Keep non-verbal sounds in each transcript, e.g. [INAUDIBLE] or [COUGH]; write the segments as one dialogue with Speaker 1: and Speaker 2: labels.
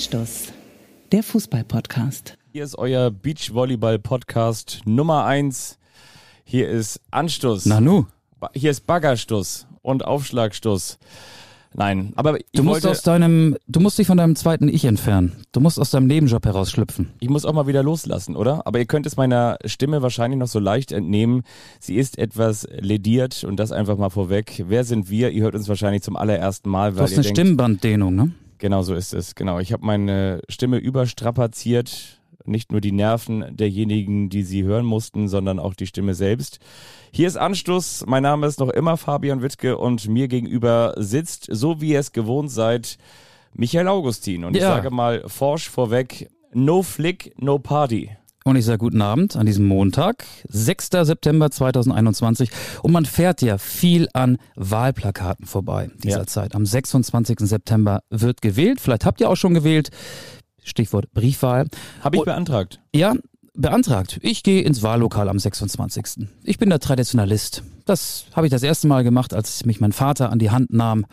Speaker 1: Anstoß, der Fußball-Podcast.
Speaker 2: Hier ist euer Beachvolleyball-Podcast Nummer 1. Hier ist Anstoß.
Speaker 3: Nanu.
Speaker 2: Hier ist Baggerstoß und Aufschlagstoß. Nein, aber ich
Speaker 3: Du musst aus deinem, du musst dich von deinem zweiten Ich entfernen. Du musst aus deinem Nebenjob herausschlüpfen.
Speaker 2: ich muss auch mal wieder loslassen, oder? Aber ihr könnt es meiner Stimme wahrscheinlich noch so leicht entnehmen. Sie ist etwas lediert und das einfach mal vorweg. Wer sind wir? Ihr hört uns wahrscheinlich zum allerersten Mal,
Speaker 3: Du
Speaker 2: weil
Speaker 3: hast
Speaker 2: ihr
Speaker 3: eine
Speaker 2: denkt,
Speaker 3: Stimmbanddehnung, ne?
Speaker 2: Genau so ist es. Genau. Ich habe meine Stimme überstrapaziert. Nicht nur die Nerven derjenigen, die sie hören mussten, sondern auch die Stimme selbst. Hier ist Anstoß. Mein Name ist noch immer Fabian Wittke und mir gegenüber sitzt, so wie ihr es gewohnt seid, Michael Augustin. Und ich
Speaker 3: Ja.
Speaker 2: sage mal forsch vorweg, no flick, no party.
Speaker 3: Und ich sage guten Abend an diesem Montag, 6. September 2021. Und man fährt ja viel an Wahlplakaten vorbei dieser
Speaker 2: Ja.
Speaker 3: Zeit. Am 26. September wird gewählt. Vielleicht habt ihr auch schon gewählt. Stichwort Briefwahl.
Speaker 2: Habe ich beantragt.
Speaker 3: Ja, beantragt. Ich gehe ins Wahllokal am 26. Ich bin der Traditionalist. Das habe ich das erste Mal gemacht, als mich mein Vater an die Hand nahm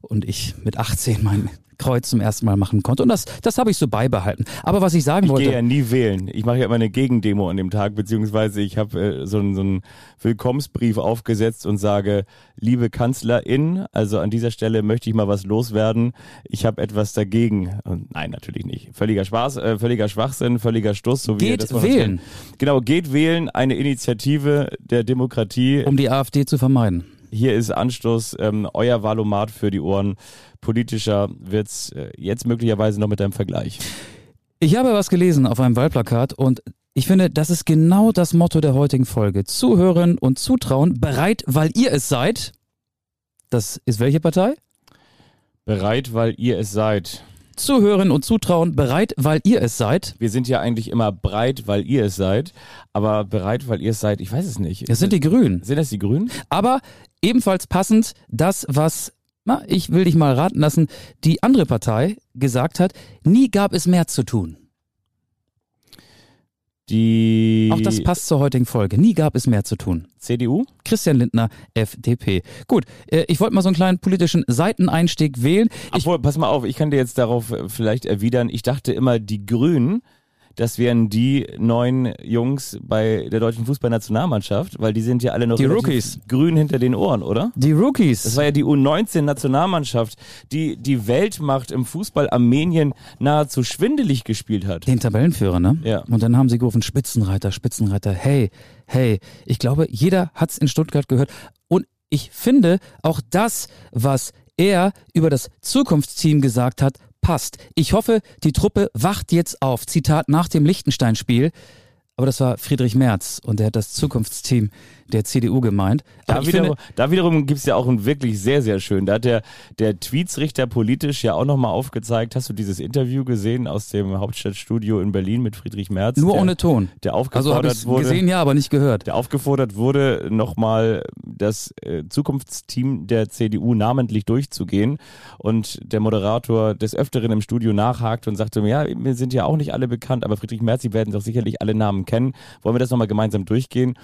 Speaker 3: und ich mit 18 mein Kreuz zum ersten Mal machen konnte. Und das, das habe ich so beibehalten. Aber was ich sagen
Speaker 2: Ich
Speaker 3: wollte.
Speaker 2: gehe ja nie wählen. Ich mache ja immer eine Gegendemo an dem Tag, beziehungsweise ich habe äh, so, einen- so einen Willkommensbrief aufgesetzt und sage, liebe Kanzlerin, also an dieser Stelle möchte ich mal was loswerden. Ich habe etwas dagegen. Und nein, natürlich nicht. Völliger Spaß, äh, völliger Schwachsinn, völliger Stuss. So wie
Speaker 3: Geht
Speaker 2: das
Speaker 3: wählen.
Speaker 2: Genau, geht wählen, eine Initiative der Demokratie.
Speaker 3: um die AfD zu vermeiden.
Speaker 2: Hier ist Anstoß, ähm, euer Valomat für die Ohren. Politischer wird's äh, jetzt möglicherweise noch mit einem Vergleich.
Speaker 3: Ich habe was gelesen auf einem Wahlplakat und ich finde, das ist genau das Motto der heutigen Folge. Zuhören und zutrauen, bereit, weil ihr es seid. Das ist welche Partei?
Speaker 2: Bereit, weil ihr es seid.
Speaker 3: Zuhören und zutrauen, bereit, weil ihr es seid.
Speaker 2: Wir sind ja eigentlich immer breit, weil ihr es seid, aber bereit, weil ihr es seid, ich weiß es nicht.
Speaker 3: Das sind die Grünen.
Speaker 2: sind das die Grünen?
Speaker 3: Aber ebenfalls passend das, was, na, ich will dich mal raten lassen, die andere Partei gesagt hat, nie gab es mehr zu tun.
Speaker 2: Die
Speaker 3: Auch das passt zur heutigen Folge. Nie gab es mehr zu tun.
Speaker 2: CDU?
Speaker 3: Christian Lindner, FDP. Gut, äh, ich wollte mal so einen kleinen politischen Seiteneinstieg wählen. Ich,
Speaker 2: Obwohl, pass mal auf, ich kann dir jetzt darauf äh, vielleicht erwidern, ich dachte immer, die Grünen, das wären die neuen Jungs bei der deutschen Fußballnationalmannschaft, weil die sind ja alle noch
Speaker 3: Die Rookies.
Speaker 2: grün hinter den Ohren, oder?
Speaker 3: die Rookies.
Speaker 2: Das war ja die U19-Nationalmannschaft, die die Weltmacht im Fußball Armenien nahezu schwindelig gespielt hat.
Speaker 3: den Tabellenführer, ne?
Speaker 2: Ja.
Speaker 3: Und dann haben sie gerufen, Spitzenreiter, Spitzenreiter, hey, hey. Ich glaube, jeder hat's in Stuttgart gehört. Und ich finde, auch das, was er über das Zukunftsteam gesagt hat, passt. Ich hoffe, die Truppe wacht jetzt auf. Zitat nach dem Liechtenstein-Spiel. Aber das war Friedrich Merz und der hat das Zukunftsteam der CDU gemeint.
Speaker 2: Da, wiederum,
Speaker 3: finde,
Speaker 2: da wiederum gibt's ja auch ein wirklich sehr, sehr schön. Da hat der, der Tweetsrichter politisch ja auch nochmal aufgezeigt. Hast du dieses Interview gesehen aus dem Hauptstadtstudio in Berlin mit Friedrich Merz?
Speaker 3: nur
Speaker 2: der,
Speaker 3: ohne Ton.
Speaker 2: Der
Speaker 3: Also
Speaker 2: aufgefordert
Speaker 3: ich
Speaker 2: wurde.
Speaker 3: gesehen, ja, aber nicht gehört.
Speaker 2: Der aufgefordert wurde, nochmal das äh, Zukunftsteam der CDU namentlich durchzugehen. Und der Moderator des Öfteren im Studio nachhakt und sagte, ja, mir sind ja auch nicht alle bekannt, aber Friedrich Merz, Sie werden doch sicherlich alle Namen kennen. Wollen wir das nochmal gemeinsam durchgehen?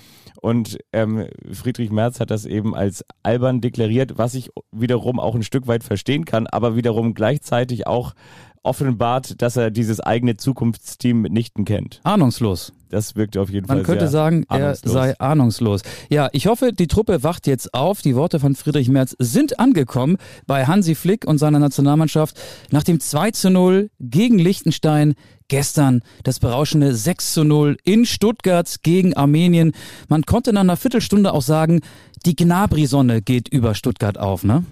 Speaker 2: Und ähm, Friedrich Merz hat das eben als albern deklariert, was ich wiederum auch ein Stück weit verstehen kann, aber wiederum gleichzeitig auch offenbart, dass er dieses eigene Zukunftsteam mitnichten kennt.
Speaker 3: Ahnungslos.
Speaker 2: Das wirkt auf jeden
Speaker 3: Man
Speaker 2: Fall
Speaker 3: könnte
Speaker 2: sehr
Speaker 3: sagen, er
Speaker 2: ahnungslos.
Speaker 3: sei ahnungslos. Ja, ich hoffe, die Truppe wacht jetzt auf. Die Worte von Friedrich Merz sind angekommen bei Hansi Flick und seiner Nationalmannschaft. Nach dem 2 zu 0 gegen Liechtenstein gestern das berauschende 6 zu 0 in Stuttgart gegen Armenien. Man konnte nach einer Viertelstunde auch sagen, die Gnabri-Sonne geht über Stuttgart auf, ne?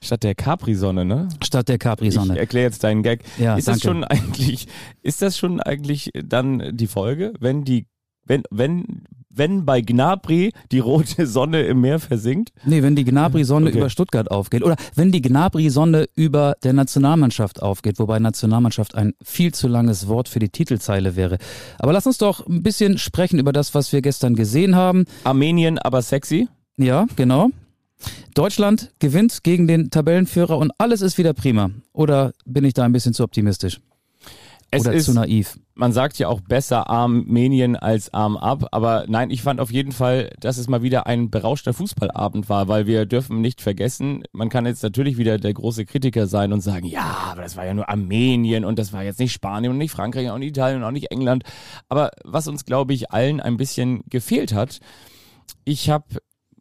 Speaker 2: Statt der Capri-Sonne, ne?
Speaker 3: Statt der
Speaker 2: Ich
Speaker 3: Capri-Sonne.
Speaker 2: erkläre jetzt deinen Gag.
Speaker 3: Ja,
Speaker 2: ist das
Speaker 3: danke.
Speaker 2: schon eigentlich, ist das schon eigentlich dann die Folge, wenn die, wenn, wenn, wenn bei Gnabri die rote Sonne im Meer versinkt?
Speaker 3: Nee, wenn die Gnabri-Sonne
Speaker 2: Okay.
Speaker 3: über Stuttgart aufgeht. Oder wenn die Gnabri-Sonne über der Nationalmannschaft aufgeht, wobei Nationalmannschaft ein viel zu langes Wort für die Titelzeile wäre. Aber lass uns doch ein bisschen sprechen über das, was wir gestern gesehen haben.
Speaker 2: Armenien aber sexy?
Speaker 3: Ja, genau. Deutschland gewinnt gegen den Tabellenführer und alles ist wieder prima. Oder bin ich da ein bisschen zu optimistisch?
Speaker 2: Es
Speaker 3: Oder
Speaker 2: ist-
Speaker 3: zu naiv?
Speaker 2: man sagt ja auch besser Armenien als Arm ab, aber nein, ich fand auf jeden Fall, dass es mal wieder ein berauschter Fußballabend war, weil wir dürfen nicht vergessen, man kann jetzt natürlich wieder der große Kritiker sein und sagen, ja, aber das war ja nur Armenien und das war jetzt nicht Spanien und nicht Frankreich und nicht Italien und auch nicht England, aber was uns glaube ich allen ein bisschen gefehlt hat, ich habe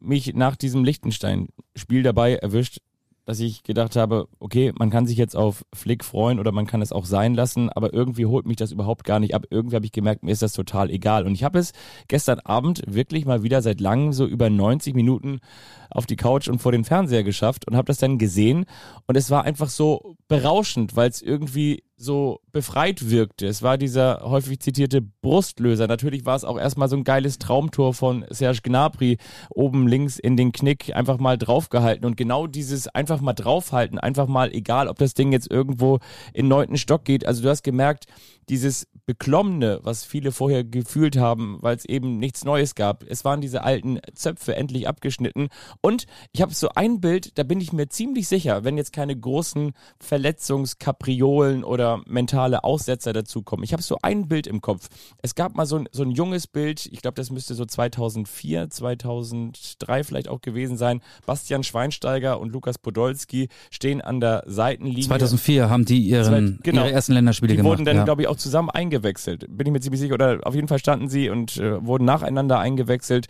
Speaker 2: mich nach diesem Liechtenstein-Spiel dabei erwischt, dass ich gedacht habe, okay, man kann sich jetzt auf Flick freuen oder man kann es auch sein lassen, aber irgendwie holt mich das überhaupt gar nicht ab. Irgendwie habe ich gemerkt, mir ist das total egal. Und ich habe es gestern Abend wirklich mal wieder seit langem so über 90 Minuten auf die Couch und vor den Fernseher geschafft und habe das dann gesehen und es war einfach so berauschend, weil es irgendwie so befreit wirkte. Es war dieser häufig zitierte Brustlöser. Natürlich war es auch erstmal so ein geiles Traumtor von Serge Gnabry oben links in den Knick einfach mal draufgehalten und genau dieses einfach mal draufhalten, einfach mal egal, ob das Ding jetzt irgendwo in neunten Stock geht. Also du hast gemerkt, dieses Beklommene, was viele vorher gefühlt haben, weil es eben nichts Neues gab. Es waren diese alten Zöpfe endlich abgeschnitten. Und ich habe so ein Bild, da bin ich mir ziemlich sicher, wenn jetzt keine großen Verletzungskapriolen oder mentale Aussetzer dazukommen. Ich habe so ein Bild im Kopf. Es gab mal so ein, so ein junges Bild, ich glaube, das müsste so 2004, 2003 vielleicht auch gewesen sein. Bastian Schweinsteiger und Lukas Podolski stehen an der Seitenlinie.
Speaker 3: 2004 haben die ihren,
Speaker 2: genau.
Speaker 3: ihre ersten Länderspiele
Speaker 2: Die
Speaker 3: gemacht.
Speaker 2: wurden dann,
Speaker 3: ja.
Speaker 2: glaube ich, auch zusammen eingewechselt. Bin ich mir ziemlich sicher. Oder auf jeden Fall standen sie und äh, wurden nacheinander eingewechselt.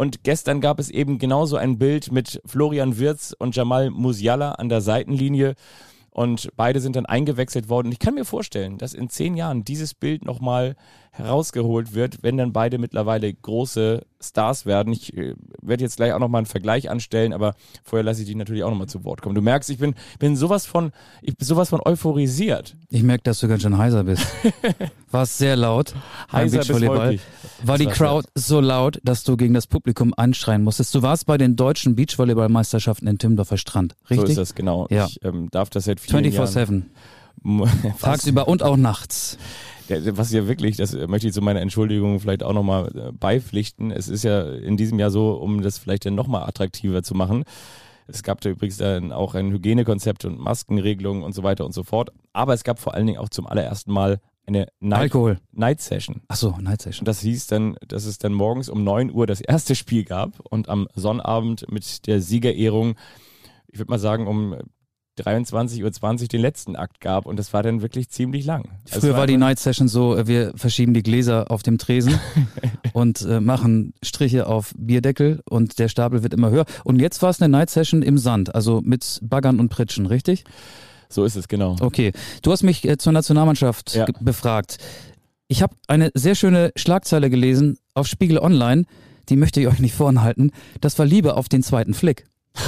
Speaker 2: Und gestern gab es eben genauso ein Bild mit Florian Wirz und Jamal Musiala an der Seitenlinie. Und beide sind dann eingewechselt worden. Ich kann mir vorstellen, dass in zehn Jahren dieses Bild nochmal herausgeholt wird, wenn dann beide mittlerweile große Stars werden. Ich äh, werde jetzt gleich auch nochmal einen Vergleich anstellen, aber vorher lasse ich dich natürlich auch nochmal zu Wort kommen. Du merkst, ich bin, bin sowas von, ich bin sowas von euphorisiert.
Speaker 3: Ich merke, dass du ganz schön heiser bist. [LAUGHS] War es sehr laut
Speaker 2: Heiser bis
Speaker 3: Beachvolleyball.
Speaker 2: wolkig.
Speaker 3: War die Crowd so laut, dass du gegen das Publikum anschreien musstest. Du warst bei den deutschen Beachvolleyballmeisterschaften in Timdorfer Strand,
Speaker 2: So
Speaker 3: richtig?
Speaker 2: ist das, genau.
Speaker 3: Ja.
Speaker 2: Ich ähm, darf das seit vielen Jahren.
Speaker 3: 24-7. [LAUGHS]
Speaker 2: Was,
Speaker 3: Tagsüber und auch nachts.
Speaker 2: Der- was ja wirklich, das möchte ich zu meiner Entschuldigung vielleicht auch nochmal äh, beipflichten. Es ist ja in diesem Jahr so, um das vielleicht dann nochmal attraktiver zu machen. Es gab da übrigens dann auch ein Hygienekonzept und Maskenregelungen und so weiter und so fort. Aber es gab vor allen Dingen auch zum allerersten Mal eine Night,
Speaker 3: Alkohol.
Speaker 2: Night Session.
Speaker 3: Achso, Night Session.
Speaker 2: Und das hieß dann, dass es dann morgens um 9 Uhr das erste Spiel gab und am Sonnabend mit der Siegerehrung, ich würde mal sagen, um 23.20 Uhr den letzten Akt gab. Und das war dann wirklich ziemlich lang. Also
Speaker 3: Früher
Speaker 2: es
Speaker 3: war die Night Session so, äh, wir verschieben die Gläser auf dem Tresen [LAUGHS] und äh, machen Striche auf Bierdeckel und der Stapel wird immer höher. Und jetzt war es eine Night Session im Sand, also mit Baggern und Pritschen, richtig?
Speaker 2: So ist es, genau.
Speaker 3: Okay. Du hast mich äh, zur Nationalmannschaft
Speaker 2: Ja.
Speaker 3: befragt. Ich habe eine sehr schöne Schlagzeile gelesen auf Spiegel Online, die möchte ich euch nicht vorenthalten. Das war Liebe auf den zweiten Flick. [LAUGHS]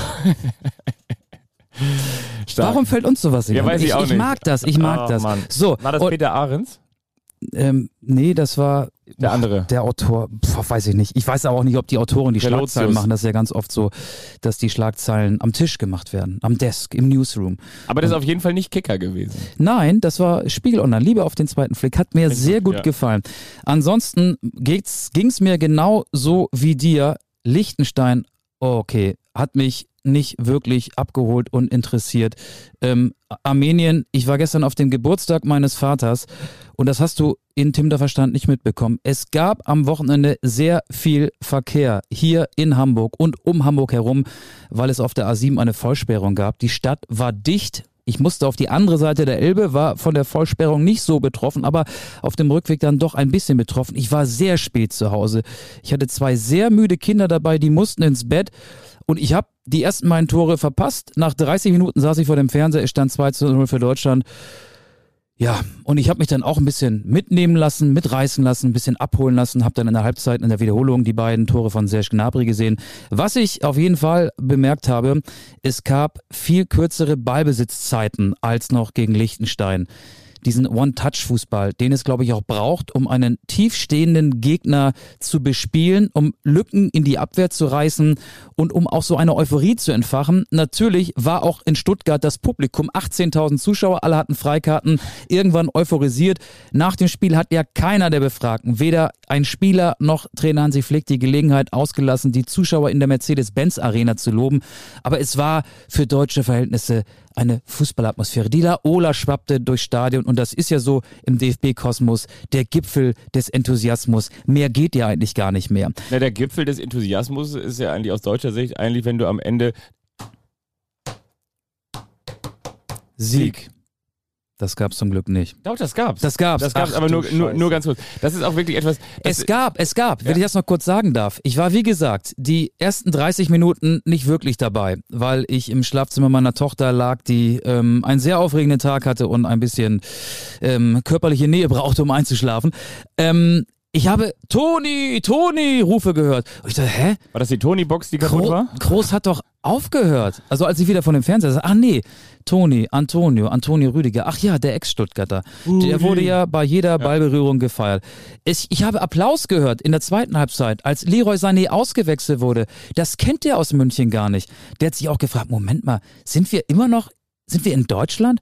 Speaker 2: Stark.
Speaker 3: Warum fällt uns sowas in
Speaker 2: Ja, weiß ich
Speaker 3: ich,
Speaker 2: auch
Speaker 3: ich
Speaker 2: nicht.
Speaker 3: mag das, ich mag
Speaker 2: Ah,
Speaker 3: das.
Speaker 2: Mann.
Speaker 3: So,
Speaker 2: War das
Speaker 3: und,
Speaker 2: Peter Ahrens?
Speaker 3: ähm, nee, das war
Speaker 2: Der andere.
Speaker 3: Der Autor, pf, weiß ich nicht. Ich weiß aber auch nicht, ob die Autoren die
Speaker 2: Relotius.
Speaker 3: Schlagzeilen machen. Das ist ja ganz oft so, dass die Schlagzeilen am Tisch gemacht werden, am Desk, im Newsroom.
Speaker 2: Aber das ist auf jeden Fall nicht Kicker gewesen.
Speaker 3: Nein, das war Spiegel Online. Liebe auf den zweiten Flick. Hat mir sehr gut
Speaker 2: ja.
Speaker 3: gefallen. Ansonsten ging es mir genau so wie dir. Liechtenstein, oh, okay, hat mich nicht wirklich abgeholt und interessiert. Ähm, Armenien, ich war gestern auf dem Geburtstag meines Vaters und das hast du in Timder Verstand nicht mitbekommen. Es gab am Wochenende sehr viel Verkehr hier in Hamburg und um Hamburg herum, weil es auf der A7 eine Vollsperrung gab. Die Stadt war dicht. Ich musste auf die andere Seite der Elbe, war von der Vollsperrung nicht so betroffen, aber auf dem Rückweg dann doch ein bisschen betroffen. Ich war sehr spät zu Hause. Ich hatte zwei sehr müde Kinder dabei, die mussten ins Bett. Und ich habe die ersten beiden Tore verpasst. Nach 30 Minuten saß ich vor dem Fernseher, es stand 2 zu 0 für Deutschland. Ja, und ich habe mich dann auch ein bisschen mitnehmen lassen, mitreißen lassen, ein bisschen abholen lassen, habe dann in der Halbzeit in der Wiederholung die beiden Tore von Serge Gnabry gesehen. Was ich auf jeden Fall bemerkt habe, es gab viel kürzere Ballbesitzzeiten als noch gegen Liechtenstein. Diesen One-Touch-Fußball, den es, glaube ich, auch braucht, um einen tiefstehenden Gegner zu bespielen, um Lücken in die Abwehr zu reißen und um auch so eine Euphorie zu entfachen. Natürlich war auch in Stuttgart das Publikum, 18.000 Zuschauer, alle hatten Freikarten, irgendwann euphorisiert. Nach dem Spiel hat ja keiner der Befragten, weder ein Spieler noch Trainer Hansi Flick, die Gelegenheit ausgelassen, die Zuschauer in der Mercedes-Benz-Arena zu loben. Aber es war für deutsche Verhältnisse eine Fußballatmosphäre. Die Laola schwappte durchs Stadion das ist ja so im DFB-Kosmos der Gipfel des Enthusiasmus. Mehr geht ja eigentlich gar nicht mehr.
Speaker 2: Na, der Gipfel des Enthusiasmus ist ja eigentlich aus deutscher Sicht eigentlich, wenn du am Ende
Speaker 3: Sieg. Das gab's zum Glück nicht.
Speaker 2: Doch, das gab's.
Speaker 3: Das gab's.
Speaker 2: Das gab's,
Speaker 3: Ach,
Speaker 2: aber nur, nur, nur ganz kurz. Das ist auch wirklich etwas.
Speaker 3: Es gab, es gab, wenn
Speaker 2: Ja.
Speaker 3: ich das noch kurz sagen darf. Ich war, wie gesagt, die ersten 30 Minuten nicht wirklich dabei, weil ich im Schlafzimmer meiner Tochter lag, die ähm, einen sehr aufregenden Tag hatte und ein bisschen ähm, körperliche Nähe brauchte, um einzuschlafen. Ähm, ich habe Toni, Toni Rufe gehört. Und ich dachte, hä?
Speaker 2: war das die Tony-Box, die kaputt
Speaker 3: Gro
Speaker 2: war?
Speaker 3: Groß hat doch aufgehört. Also als ich wieder von dem Fernseher sah, ach nee, Toni, Antonio, Antonio Rüdiger, ach ja, der Ex-Stuttgarter. Der wurde ja bei jeder Ballberührung gefeiert. Ich, ich habe Applaus gehört in der zweiten Halbzeit, als Leroy Sané ausgewechselt wurde. Das kennt der aus München gar nicht. Der hat sich auch gefragt, Moment mal, sind wir immer noch, sind wir in Deutschland?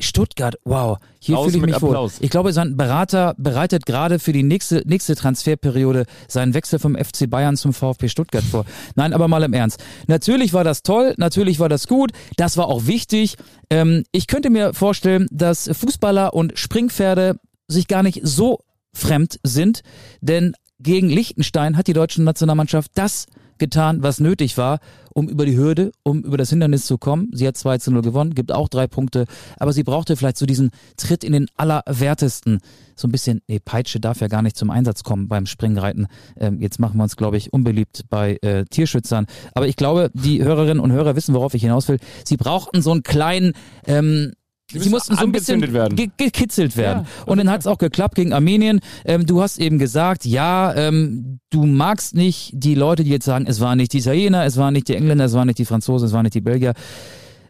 Speaker 3: Stuttgart, wow, hier fühle ich mich wohl. Ich glaube, sein Berater bereitet gerade für die nächste, nächste Transferperiode seinen Wechsel vom FC Bayern zum VfB Stuttgart vor. Nein, aber mal im Ernst. Natürlich war das toll, natürlich war das gut, das war auch wichtig. Ähm, ich könnte mir vorstellen, dass Fußballer und Springpferde sich gar nicht so fremd sind, denn gegen Liechtenstein hat die deutsche Nationalmannschaft das getan, was nötig war, um über die Hürde, um über das Hindernis zu kommen. Sie hat 2 zu 0 gewonnen, gibt auch drei Punkte, aber sie brauchte vielleicht so diesen Tritt in den Allerwertesten. So ein bisschen, nee, Peitsche darf ja gar nicht zum Einsatz kommen beim Springreiten. Ähm, jetzt machen wir uns, glaube ich, unbeliebt bei äh, Tierschützern. Aber ich glaube, die Hörerinnen und Hörer wissen, worauf ich hinaus will. Sie brauchten so einen kleinen, ähm, Sie mussten so ein bisschen ge gekitzelt werden.
Speaker 2: Ja,
Speaker 3: und dann hat es auch geklappt gegen Armenien. Ähm, du hast eben gesagt, ja, ähm, du magst nicht die Leute, die jetzt sagen, es waren nicht die Italiener, es waren nicht die Engländer, es waren nicht die Franzosen, es waren nicht die Belgier.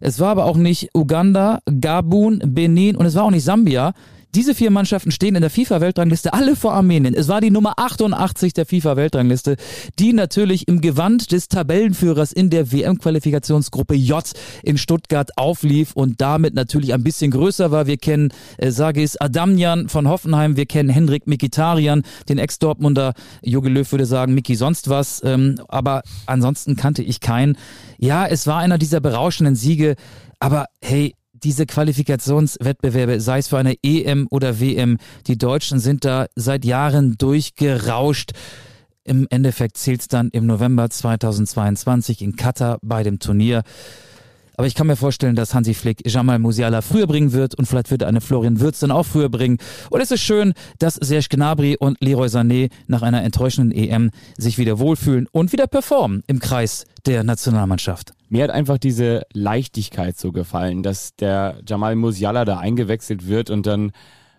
Speaker 3: Es war aber auch nicht Uganda, Gabun, Benin und es war auch nicht Sambia. Diese vier Mannschaften stehen in der FIFA-Weltrangliste alle vor Armenien. Es war die Nummer 88 der FIFA-Weltrangliste, die natürlich im Gewand des Tabellenführers in der WM-Qualifikationsgruppe J in Stuttgart auflief und damit natürlich ein bisschen größer war. Wir kennen äh, Sagis Adamjan von Hoffenheim, wir kennen Hendrik Mikitarian, den Ex-Dortmunder. Jogi Löw würde sagen, Miki sonst was. Ähm, aber ansonsten kannte ich keinen. Ja, es war einer dieser berauschenden Siege, aber hey, diese Qualifikationswettbewerbe, sei es für eine EM oder WM, die Deutschen sind da seit Jahren durchgerauscht. Im Endeffekt zählt's dann im November 2022 in Katar bei dem Turnier. Aber ich kann mir vorstellen, dass Hansi Flick Jamal Musiala früher bringen wird und vielleicht wird eine Florian Würz dann auch früher bringen. Und es ist schön, dass Serge Gnabry und Leroy Sané nach einer enttäuschenden EM sich wieder wohlfühlen und wieder performen im Kreis der Nationalmannschaft.
Speaker 2: Mir hat einfach diese Leichtigkeit so gefallen, dass der Jamal Musiala da eingewechselt wird und dann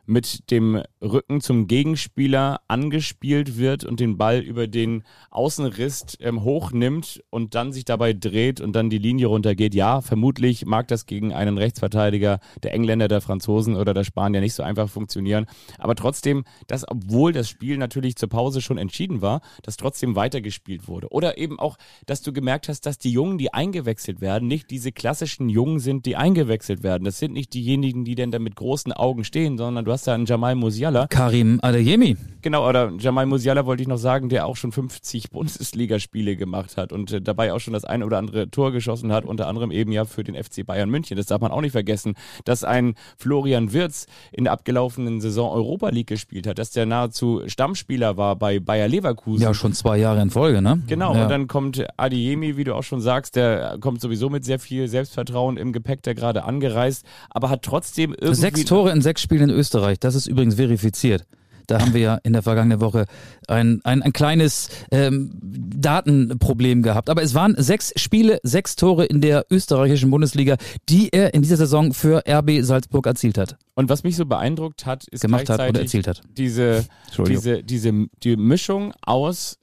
Speaker 2: mit dem Rücken zum Gegenspieler angespielt wird und den Ball über den Außenriss ähm, hochnimmt und dann sich dabei dreht und dann die Linie runtergeht. Ja, vermutlich mag das gegen einen Rechtsverteidiger der Engländer, der Franzosen oder der Spanier nicht so einfach funktionieren. Aber trotzdem, dass obwohl das Spiel natürlich zur Pause schon entschieden war, dass trotzdem weitergespielt wurde. Oder eben auch, dass du gemerkt hast, dass die Jungen, die eingewechselt werden, nicht diese klassischen Jungen sind, die eingewechselt werden. Das sind nicht diejenigen, die denn da mit großen Augen stehen, sondern du hast da einen Jamal Musiala.
Speaker 3: Karim Adeyemi.
Speaker 2: Genau, oder Jamal Musiala wollte ich noch sagen, der auch schon 50 Bundesligaspiele gemacht hat und äh, dabei auch schon das ein oder andere Tor geschossen hat, unter anderem eben ja für den FC Bayern München. Das darf man auch nicht vergessen, dass ein Florian Wirz in der abgelaufenen Saison Europa League gespielt hat, dass der nahezu Stammspieler war bei Bayer Leverkusen.
Speaker 3: Ja, schon zwei Jahre in Folge, ne?
Speaker 2: Genau,
Speaker 3: ja.
Speaker 2: und dann kommt Adiemi, wie du auch schon sagst, der kommt sowieso mit sehr viel Selbstvertrauen im Gepäck, der gerade angereist, aber hat trotzdem irgendwie...
Speaker 3: Sechs Tore in sechs Spielen in Österreich, das ist übrigens verifiziert. Da haben wir ja in der vergangenen Woche ein, ein, ein kleines ähm, Datenproblem gehabt. Aber es waren sechs Spiele, sechs Tore in der österreichischen Bundesliga, die er in dieser Saison für RB Salzburg erzielt hat.
Speaker 2: Und was mich so beeindruckt hat, ist
Speaker 3: Gemacht hat oder erzielt hat.
Speaker 2: diese, diese, diese die Mischung aus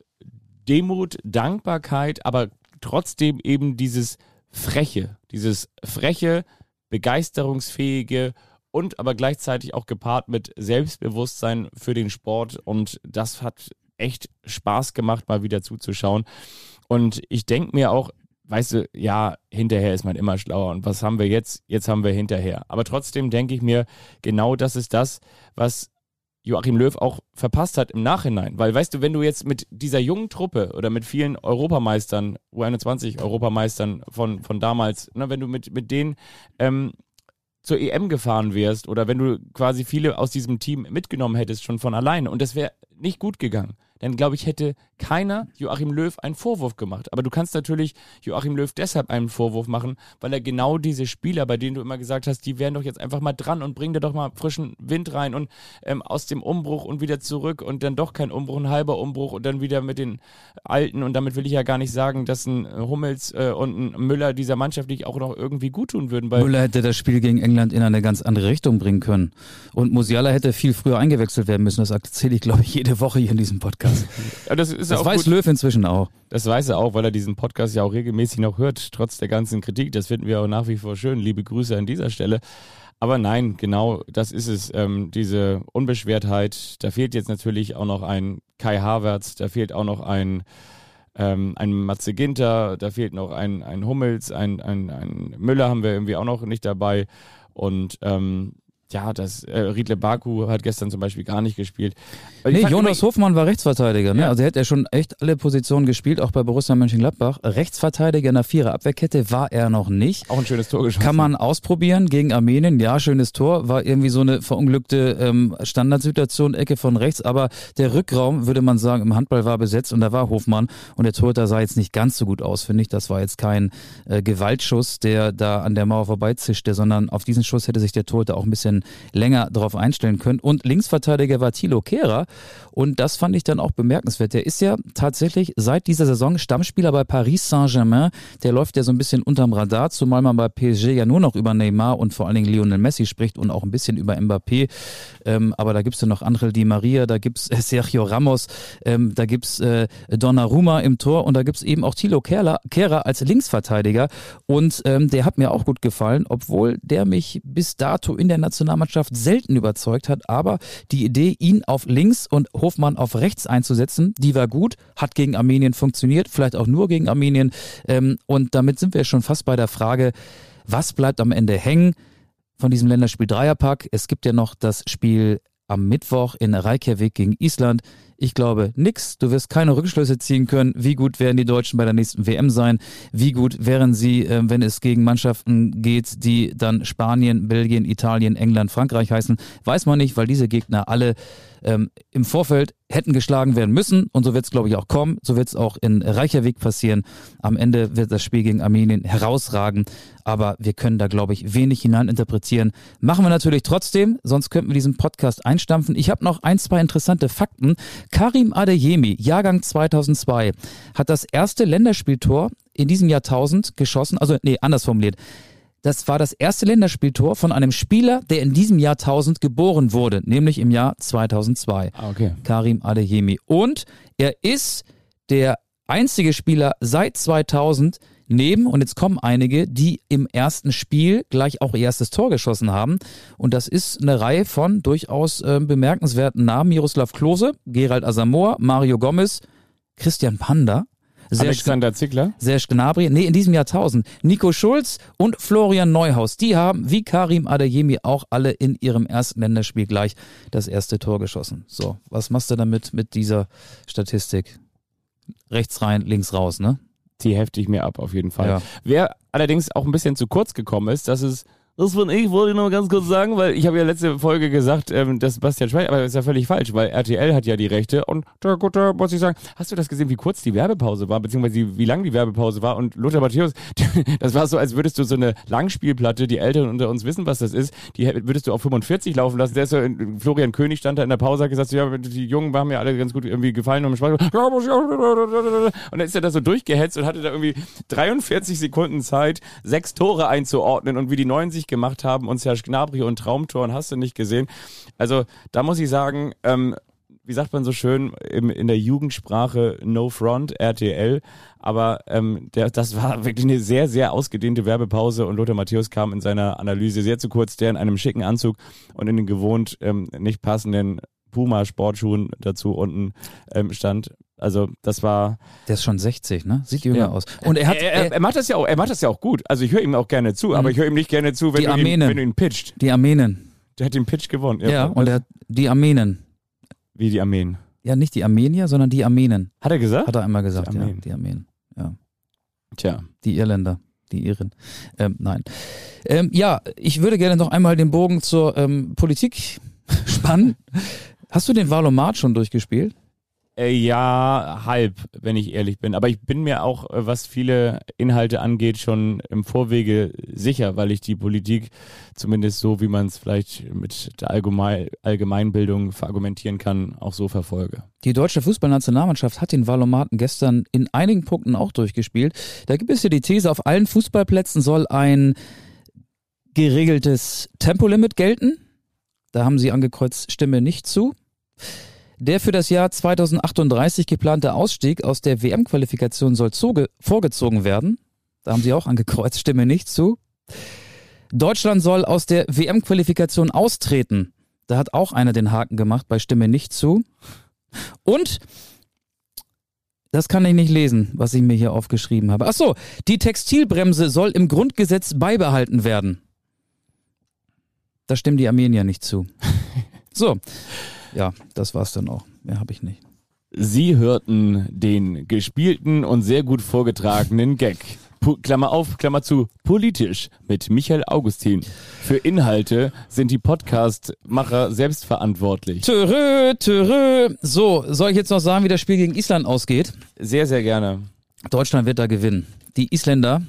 Speaker 2: Demut, Dankbarkeit, aber trotzdem eben dieses Freche, dieses freche, begeisterungsfähige und aber gleichzeitig auch gepaart mit Selbstbewusstsein für den Sport und das hat echt Spaß gemacht, mal wieder zuzuschauen. Und ich denke mir auch, weißt du, ja, hinterher ist man immer schlauer. Und was haben wir jetzt? Jetzt haben wir hinterher. Aber trotzdem denke ich mir, genau das ist das, was Joachim Löw auch verpasst hat im Nachhinein. Weil, weißt du, wenn du jetzt mit dieser jungen Truppe oder mit vielen Europameistern, U21 Europameistern von, von damals, ne, wenn du mit, mit denen ähm, zur EM gefahren wärst oder wenn du quasi viele aus diesem Team mitgenommen hättest schon von alleine und das wäre nicht gut gegangen dann glaube ich, hätte keiner Joachim Löw einen Vorwurf gemacht. Aber du kannst natürlich Joachim Löw deshalb einen Vorwurf machen, weil er genau diese Spieler, bei denen du immer gesagt hast, die wären doch jetzt einfach mal dran und bringen da doch mal frischen Wind rein und ähm, aus dem Umbruch und wieder zurück und dann doch kein Umbruch, ein halber Umbruch und dann wieder mit den Alten. Und damit will ich ja gar nicht sagen, dass ein Hummels äh, und ein Müller dieser Mannschaft nicht auch noch irgendwie gut tun würden.
Speaker 3: Müller hätte das Spiel gegen England in eine ganz andere Richtung bringen können. Und Musiala hätte viel früher eingewechselt werden müssen. Das erzähle ich, glaube ich, jede Woche hier in diesem Podcast. Podcast.
Speaker 2: Ja, das, ist
Speaker 3: das weiß gut. Löw inzwischen auch.
Speaker 2: Das weiß er auch, weil er diesen Podcast ja auch regelmäßig noch hört, trotz der ganzen Kritik. Das finden wir auch nach wie vor schön. Liebe Grüße an dieser Stelle. Aber nein, genau das ist es. Ähm, diese Unbeschwertheit. Da fehlt jetzt natürlich auch noch ein Kai Havertz, da fehlt auch noch ein, ähm, ein Matze Ginter, da fehlt noch ein, ein Hummels, ein, ein, ein Müller haben wir irgendwie auch noch nicht dabei. Und ähm, ja, das äh, Riedle Baku hat gestern zum Beispiel gar nicht gespielt.
Speaker 3: nee, Jonas Hofmann war Rechtsverteidiger, ne? Ja. Also er hat ja schon echt alle Positionen gespielt, auch bei Borussia Mönchengladbach. Rechtsverteidiger in der Vierer Abwehrkette war er noch nicht.
Speaker 2: Auch ein schönes Tor geschossen.
Speaker 3: Kann man ausprobieren gegen Armenien. Ja, schönes Tor. War irgendwie so eine verunglückte ähm, Standardsituation, Ecke von rechts. Aber der Rückraum, würde man sagen, im Handball war besetzt und da war Hofmann. Und der Torhüter sah jetzt nicht ganz so gut aus, finde ich. Das war jetzt kein äh, Gewaltschuss, der da an der Mauer vorbeizischte, sondern auf diesen Schuss hätte sich der Torhüter auch ein bisschen länger darauf einstellen können. Und Linksverteidiger war Thilo Kehrer. Und das fand ich dann auch bemerkenswert. Der ist ja tatsächlich seit dieser Saison Stammspieler bei Paris Saint-Germain. Der läuft ja so ein bisschen unterm Radar, zumal man bei PSG ja nur noch über Neymar und vor allen Dingen Lionel Messi spricht und auch ein bisschen über Mbappé. Ähm, aber da gibt's ja noch Angel Di Maria, da gibt's Sergio Ramos, ähm, da gibt's äh, Donnarumma im Tor und da gibt's eben auch Thilo Kehrer, Kehrer als Linksverteidiger. Und ähm, der hat mir auch gut gefallen, obwohl der mich bis dato in der National Nationalmannschaft selten überzeugt hat, aber die Idee, ihn auf links und Hofmann auf rechts einzusetzen, die war gut, hat gegen Armenien funktioniert, vielleicht auch nur gegen Armenien. Ähm, und damit sind wir schon fast bei der Frage, was bleibt am Ende hängen von diesem Länderspiel Dreierpack? Es gibt ja noch das Spiel am Mittwoch in Reykjavik gegen Island. Ich glaube nix. Du wirst keine Rückschlüsse ziehen können. Wie gut werden die Deutschen bei der nächsten WM sein? Wie gut wären sie, äh, wenn es gegen Mannschaften geht, die dann Spanien, Belgien, Italien, England, Frankreich heißen? Weiß man nicht, weil diese Gegner alle ähm, im Vorfeld hätten geschlagen werden müssen und so wird es, glaube ich, auch kommen. So wird es auch in Reykjavik passieren. Am Ende wird das Spiel gegen Armenien herausragen, aber wir können da, glaube ich, wenig hineininterpretieren. Machen wir natürlich trotzdem, sonst könnten wir diesen Podcast einstampfen. Ich habe noch ein, zwei interessante Fakten. Karim Adeyemi, Jahrgang 2002, hat das erste Länderspieltor in diesem Jahrtausend geschossen, also nee, anders formuliert. Das war das erste Länderspieltor von einem Spieler, der in diesem Jahrtausend geboren wurde, nämlich im Jahr 2002.
Speaker 2: Ah, okay.
Speaker 3: Karim Adeyemi. Und er ist der einzige Spieler seit 2000 neben, und jetzt kommen einige, die im ersten Spiel gleich auch ihr erstes Tor geschossen haben. Und das ist eine Reihe von durchaus äh, bemerkenswerten Namen. Miroslav Klose, Gerald Asamoah, Mario Gomez, Christian Panda,
Speaker 2: Serge, Alexander Zickler?
Speaker 3: Serge Gnabry, nee, in diesem Jahrtausend. Nico Schulz und Florian Neuhaus, die haben, wie Karim Adeyemi, auch alle in ihrem ersten Länderspiel gleich das erste Tor geschossen. So, was machst du damit mit dieser Statistik? Rechts rein, links raus, ne?
Speaker 2: Die hefte ich mir ab, auf jeden Fall. Ja. Wer allerdings auch ein bisschen zu kurz gekommen ist, das ist das von ich, wollte ich noch ganz kurz sagen, weil ich habe ja letzte Folge gesagt, ähm, dass Bastian Schweiger, aber das ist ja völlig falsch, weil RTL hat ja die Rechte und da gut, da muss ich sagen, hast du das gesehen, wie kurz die Werbepause war, beziehungsweise wie lang die Werbepause war? Und Lothar Matthäus, [LAUGHS] das war so, als würdest du so eine Langspielplatte, die Eltern unter uns wissen, was das ist, die würdest du auf 45 laufen lassen, der ist so, Florian König stand da in der Pause, hat gesagt, ja, die Jungen haben mir alle ganz gut irgendwie gefallen und und dann ist er da so durchgehetzt und hatte da irgendwie 43 Sekunden Zeit, sechs Tore einzuordnen und wie die neuen sich gemacht haben und Serge Gnabry und Traumtor und hast du nicht gesehen. Also da muss ich sagen, ähm, wie sagt man so schön im, in der Jugendsprache No Front, RTL. Aber ähm, der, das war wirklich eine sehr, sehr ausgedehnte Werbepause und Lothar Matthäus kam in seiner Analyse sehr zu kurz, der in einem schicken Anzug und in den gewohnt ähm, nicht passenden Puma-Sportschuhen dazu unten ähm, stand. Also das war.
Speaker 3: Der ist schon 60, ne? Sieht jünger ja. aus.
Speaker 2: Und er hat. Er, er, er, macht das ja auch. Er macht das ja auch gut. Also ich höre ihm auch gerne zu, aber mhm. ich höre ihm nicht gerne zu, wenn, du ihn, wenn du ihn pitcht.
Speaker 3: Die Armenen.
Speaker 2: Der hat den Pitch gewonnen.
Speaker 3: Ja, ja und er hat die Armenen.
Speaker 2: Wie die Armenen?
Speaker 3: Ja, nicht die Armenier, sondern die Armenen.
Speaker 2: Hat er gesagt?
Speaker 3: Hat er einmal gesagt, die ja. Die Armenen. Ja.
Speaker 2: Tja.
Speaker 3: Die Irländer. die Iren. Ähm, nein. Ähm, ja, ich würde gerne noch einmal den Bogen zur ähm, Politik [LAUGHS] spannen. Hast du den Valomat schon durchgespielt?
Speaker 2: Äh, ja, halb, wenn ich ehrlich bin. Aber ich bin mir auch, äh, was viele Inhalte angeht, schon im Vorwege sicher, weil ich die Politik zumindest so, wie man es vielleicht mit der Allgemein Allgemeinbildung verargumentieren kann, auch so verfolge.
Speaker 3: Die deutsche Fußballnationalmannschaft hat den Valomaten gestern in einigen Punkten auch durchgespielt. Da gibt es ja die These, auf allen Fußballplätzen soll ein geregeltes Tempolimit gelten. Da haben sie angekreuzt, stimme nicht zu. Der für das Jahr 2038 geplante Ausstieg aus der WM-Qualifikation soll vorgezogen werden. Da haben sie auch angekreuzt, stimme nicht zu. Deutschland soll aus der WM-Qualifikation austreten. Da hat auch einer den Haken gemacht bei Stimme nicht zu. Und das kann ich nicht lesen, was ich mir hier aufgeschrieben habe. Ach so, die Textilbremse soll im Grundgesetz beibehalten werden. Da stimmen die Armenier nicht zu. [LAUGHS] So, ja, das war's dann auch. Mehr habe ich nicht.
Speaker 2: Sie hörten den gespielten und sehr gut vorgetragenen Gag. Pu Klammer auf, Klammer zu, politisch mit Michael Augustin. Für Inhalte sind die Podcast-Macher selbst verantwortlich.
Speaker 3: Törö, törö. So, soll ich jetzt noch sagen, wie das Spiel gegen Island ausgeht?
Speaker 2: Sehr, sehr gerne.
Speaker 3: Deutschland wird da gewinnen. Die Isländer,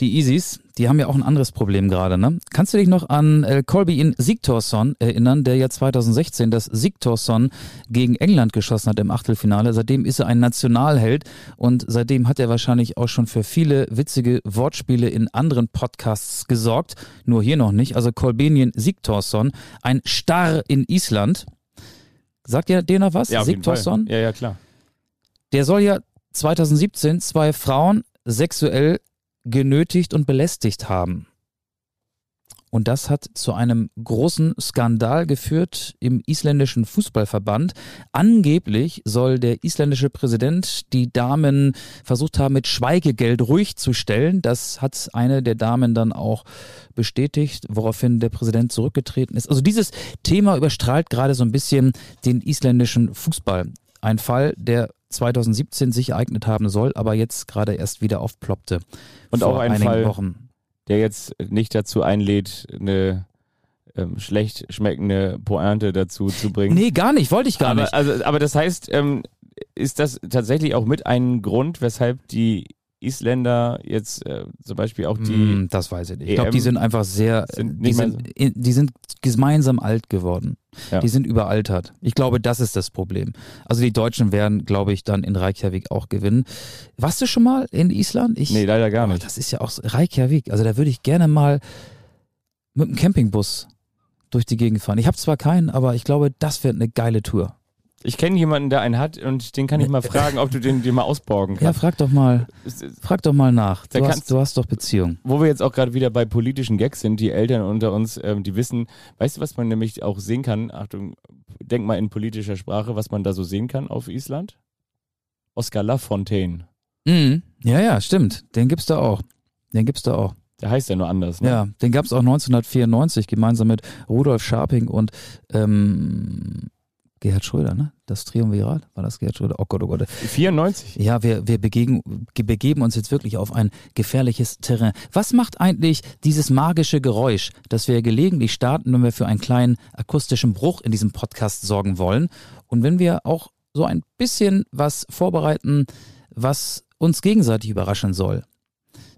Speaker 3: die Isis, die haben ja auch ein anderes Problem gerade. Ne? Kannst du dich noch an äh, Colby in Sigtorsson erinnern, der ja 2016 das Sigtorsson gegen England geschossen hat im Achtelfinale? Seitdem ist er ein Nationalheld und seitdem hat er wahrscheinlich auch schon für viele witzige Wortspiele in anderen Podcasts gesorgt. Nur hier noch nicht. Also Kolbenien Sigtorsson, ein Star in Island. Sagt ihr dir noch was?
Speaker 2: Ja.
Speaker 3: Sigtorsson?
Speaker 2: Ja, ja, klar.
Speaker 3: Der soll ja 2017 zwei Frauen sexuell genötigt und belästigt haben. Und das hat zu einem großen Skandal geführt im isländischen Fußballverband. Angeblich soll der isländische Präsident die Damen versucht haben, mit Schweigegeld ruhig zu stellen. Das hat eine der Damen dann auch bestätigt, woraufhin der Präsident zurückgetreten ist. Also dieses Thema überstrahlt gerade so ein bisschen den isländischen Fußball. Ein Fall, der 2017 sich ereignet haben soll, aber jetzt gerade erst wieder aufploppte.
Speaker 2: Und
Speaker 3: vor
Speaker 2: auch ein
Speaker 3: einigen
Speaker 2: Fall,
Speaker 3: Wochen.
Speaker 2: der jetzt nicht dazu einlädt, eine ähm, schlecht schmeckende Pointe dazu zu bringen.
Speaker 3: Nee, gar nicht, wollte ich gar
Speaker 2: aber,
Speaker 3: nicht.
Speaker 2: Also, aber das heißt, ähm, ist das tatsächlich auch mit ein Grund, weshalb die Isländer jetzt äh, zum Beispiel auch die
Speaker 3: Hm, das weiß ich nicht. Ich glaube, die
Speaker 2: EM
Speaker 3: sind einfach sehr,
Speaker 2: sind
Speaker 3: die sind, in- die sind gemeinsam alt geworden.
Speaker 2: Ja.
Speaker 3: Die sind überaltert. Ich glaube, das ist das Problem. Also die Deutschen werden, glaube ich, dann in Reykjavik auch gewinnen. Warst du schon mal in Island? Ich,
Speaker 2: Nee, leider gar
Speaker 3: Oh,
Speaker 2: nicht.
Speaker 3: das ist ja auch so- Reykjavik. Also da würde ich gerne mal mit einem Campingbus durch die Gegend fahren. Ich habe zwar keinen, aber ich glaube, das wird eine geile Tour.
Speaker 2: Ich kenne jemanden, der einen hat und den kann ich mal fragen, ob du den dir mal ausborgen
Speaker 3: Ja,
Speaker 2: kannst.
Speaker 3: frag doch mal, frag doch mal nach. Du
Speaker 2: kannst-
Speaker 3: hast, du hast doch Beziehung.
Speaker 2: Wo wir jetzt auch gerade wieder bei politischen Gags sind, die Eltern unter uns, ähm, die wissen, weißt du, was man nämlich auch sehen kann? Achtung, denk mal in politischer Sprache, was man da so sehen kann auf Island? Oscar Lafontaine.
Speaker 3: Mhm. Ja, ja, stimmt. Den gibt's da auch. Den gibt's da auch.
Speaker 2: Der heißt ja nur anders. Ne?
Speaker 3: Ja, den gab's auch 1994 gemeinsam mit Rudolf Scharping und ähm, Gerhard Schröder, ne? Das Triumvirat, war das Gerhard Schröder? Oh Gott, oh Gott.
Speaker 2: 94.
Speaker 3: Ja, wir, wir begegen, ge- begeben uns jetzt wirklich auf ein gefährliches Terrain. Was macht eigentlich dieses magische Geräusch, das wir gelegentlich starten, wenn wir für einen kleinen akustischen Bruch in diesem Podcast sorgen wollen? Und wenn wir auch so ein bisschen was vorbereiten, was uns gegenseitig überraschen soll.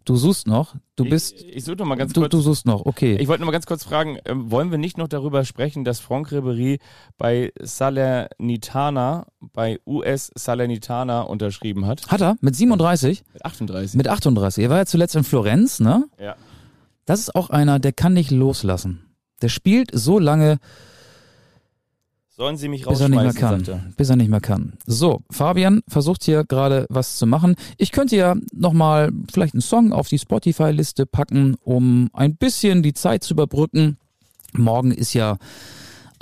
Speaker 3: Du suchst noch, du bist,
Speaker 2: Ich, ich suche noch mal ganz
Speaker 3: du,
Speaker 2: kurz.
Speaker 3: du suchst noch, okay.
Speaker 2: Ich wollte noch mal ganz kurz fragen, ähm, wollen wir nicht noch darüber sprechen, dass Franck Ribéry bei Salernitana, bei US Salernitana unterschrieben hat?
Speaker 3: Hat er mit 37,
Speaker 2: Mit 38.
Speaker 3: mit 38. Er war ja zuletzt in Florenz, ne?
Speaker 2: ja.
Speaker 3: Das ist auch einer, der kann nicht loslassen. Der spielt so lange,
Speaker 2: Sollen sie mich
Speaker 3: bis er nicht mehr
Speaker 2: rausschmeißen,
Speaker 3: kann.
Speaker 2: er.
Speaker 3: Bis er nicht mehr kann. So, Fabian versucht hier gerade was zu machen. Ich könnte ja nochmal vielleicht einen Song auf die Spotify-Liste packen, um ein bisschen die Zeit zu überbrücken. Morgen ist ja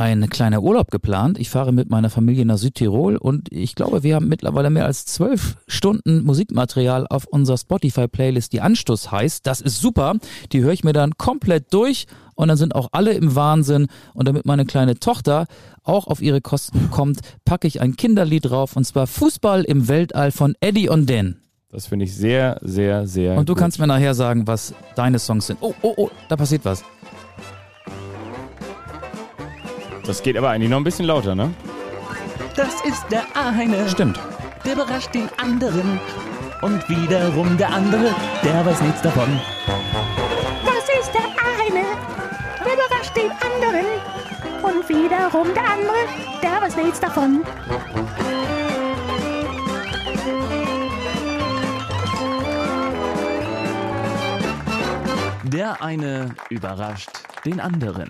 Speaker 3: ein kleiner Urlaub geplant. Ich fahre mit meiner Familie nach Südtirol und ich glaube, wir haben mittlerweile mehr als zwölf Stunden Musikmaterial auf unserer Spotify-Playlist, die Anstoß heißt. Das ist super. Die höre ich mir dann komplett durch und dann sind auch alle im Wahnsinn. Und damit meine kleine Tochter auch auf ihre Kosten kommt, packe ich ein Kinderlied drauf und zwar Fußball im Weltall von Eddie und Dan.
Speaker 2: Das finde ich sehr, sehr, sehr
Speaker 3: Und du
Speaker 2: gut.
Speaker 3: kannst mir nachher sagen, was deine Songs sind. Oh, oh, oh, da passiert was.
Speaker 2: Das geht aber eigentlich noch ein bisschen lauter, ne?
Speaker 1: Das ist der eine,
Speaker 3: Stimmt.
Speaker 1: der überrascht den anderen. Und wiederum der andere, der weiß nichts davon.
Speaker 4: Das ist der eine, der überrascht den anderen. Und wiederum der andere, der weiß nichts davon.
Speaker 1: Der eine überrascht den anderen.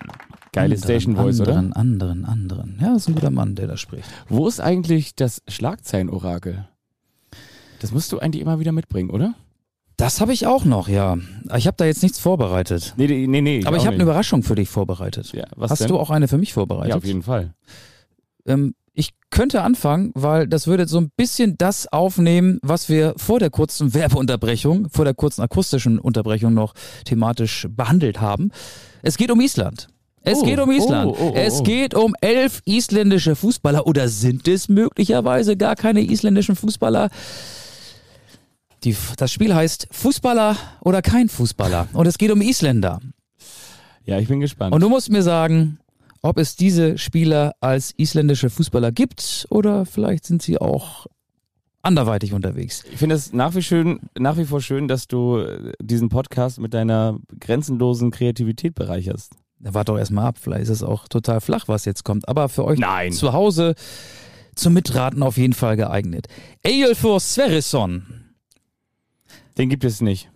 Speaker 2: Geile
Speaker 3: Anderen,
Speaker 2: Station Voice, oder?
Speaker 3: anderen, Anderen, anderen. Ja, das ist ein guter Mann, der da spricht.
Speaker 2: Wo ist eigentlich das Schlagzeilenorakel? Das musst du eigentlich immer wieder mitbringen, oder?
Speaker 3: Das habe ich auch noch, ja. Ich habe da jetzt nichts vorbereitet.
Speaker 2: Nee, nee, nee. nee
Speaker 3: Aber ich habe eine. Überraschung für dich vorbereitet.
Speaker 2: Ja, was
Speaker 3: Hast
Speaker 2: denn?
Speaker 3: du auch eine für mich vorbereitet?
Speaker 2: Ja, auf jeden Fall.
Speaker 3: Ähm, ich könnte anfangen, weil das würde so ein bisschen das aufnehmen, was wir vor der kurzen Werbeunterbrechung, vor der kurzen akustischen Unterbrechung noch thematisch behandelt haben. Es geht um Island. Es
Speaker 2: Oh,
Speaker 3: geht um Island.
Speaker 2: oh, oh, oh,
Speaker 3: es
Speaker 2: oh.
Speaker 3: geht um elf isländische Fußballer oder sind es möglicherweise gar keine isländischen Fußballer? Die, das Spiel heißt Fußballer oder kein Fußballer und es geht um Isländer.
Speaker 2: Ja, ich bin gespannt.
Speaker 3: Und du musst mir sagen, ob es diese Spieler als isländische Fußballer gibt oder vielleicht sind sie auch anderweitig unterwegs.
Speaker 2: ich finde es nach wie, schön, nach wie vor schön, dass du äh, diesen Podcast mit deiner grenzenlosen Kreativität bereicherst.
Speaker 3: Da wart doch erstmal ab, vielleicht ist es auch total flach, was jetzt kommt. Aber für euch
Speaker 2: Nein.
Speaker 3: zu Hause zum Mitraten auf jeden Fall geeignet. Eyjolfur Sverrisson.
Speaker 2: Den gibt es nicht.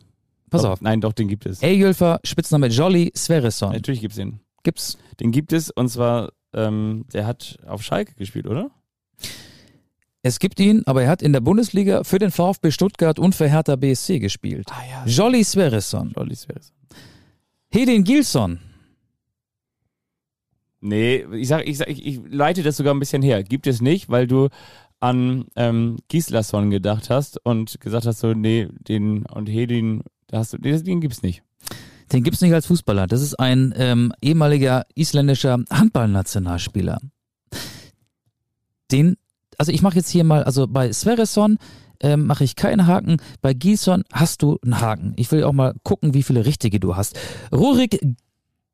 Speaker 3: Pass
Speaker 2: Doch,
Speaker 3: auf.
Speaker 2: Nein, doch, den gibt es.
Speaker 3: Eyjolfur, Spitzname Jolly Sverrisson.
Speaker 2: Natürlich gibt es den.
Speaker 3: Gibt's?
Speaker 2: Den gibt es und zwar, ähm, der hat auf Schalke gespielt, oder?
Speaker 3: Es gibt ihn, aber er hat in der Bundesliga für den VfB Stuttgart und für Hertha BSC gespielt.
Speaker 2: Ah ja.
Speaker 3: Jolly Sverrisson.
Speaker 2: Jolly Sverrisson.
Speaker 3: Hedin Gilson.
Speaker 2: Nee, ich sag, ich sag, ich, ich leite das sogar ein bisschen her. Gibt es nicht, weil du an ähm, Gislason gedacht hast und gesagt hast so, nee, den und Hedin, da hast du, den, den gibt's nicht.
Speaker 3: Den gibt's nicht als Fußballer. Das ist ein ähm, ehemaliger isländischer Handballnationalspieler. Den, also ich mache jetzt hier mal, also bei Sverresson ähm, mache ich keinen Haken. Bei Gilson hast du einen Haken. Ich will auch mal gucken, wie viele richtige du hast. Rurik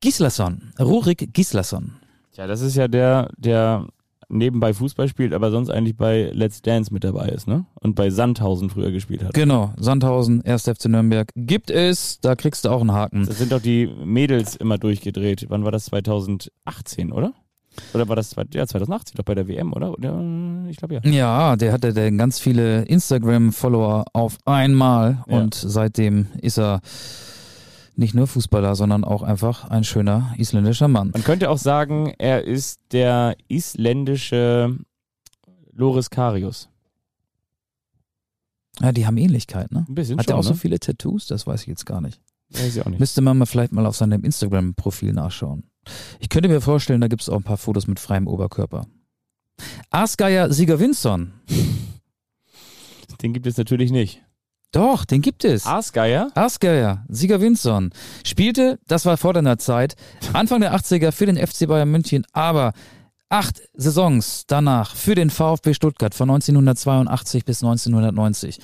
Speaker 3: Gislason. Rurik Gislason.
Speaker 2: Tja, das ist ja der, der nebenbei Fußball spielt, aber sonst eigentlich bei Let's Dance mit dabei ist, ne? Und bei Sandhausen früher gespielt hat.
Speaker 3: Genau, Sandhausen, 1. FC Nürnberg. Gibt es, da kriegst du auch einen Haken.
Speaker 2: Das sind doch die Mädels immer durchgedreht. Wann war das? 2018, oder? Oder war das ja, 2018 doch bei der WM, oder? Ja, ich glaube ja.
Speaker 3: Ja, der hatte dann ganz viele Instagram-Follower auf einmal
Speaker 2: Ja.
Speaker 3: und seitdem ist er nicht nur Fußballer, sondern auch einfach ein schöner isländischer Mann.
Speaker 2: Man könnte auch sagen, er ist der isländische Loris Karius.
Speaker 3: Ja, die haben Ähnlichkeit, ne?
Speaker 2: Ein bisschen
Speaker 3: Hat
Speaker 2: schon,
Speaker 3: er auch so
Speaker 2: ne?
Speaker 3: viele Tattoos? Das weiß ich jetzt gar nicht.
Speaker 2: Weiß ich auch nicht.
Speaker 3: Müsste man mal vielleicht mal auf seinem Instagram-Profil nachschauen. Ich könnte mir vorstellen, da gibt es auch ein paar Fotos mit freiem Oberkörper. Asgeier Sieger-Winsson.
Speaker 2: Den gibt es natürlich nicht.
Speaker 3: Doch, den gibt es.
Speaker 2: Aasgeier?
Speaker 3: Asgeier, Sieger Winsson, spielte, das war vor deiner Zeit, Anfang der 80er für den FC Bayern München, aber acht Saisons danach für den VfB Stuttgart von 1982 bis 1990.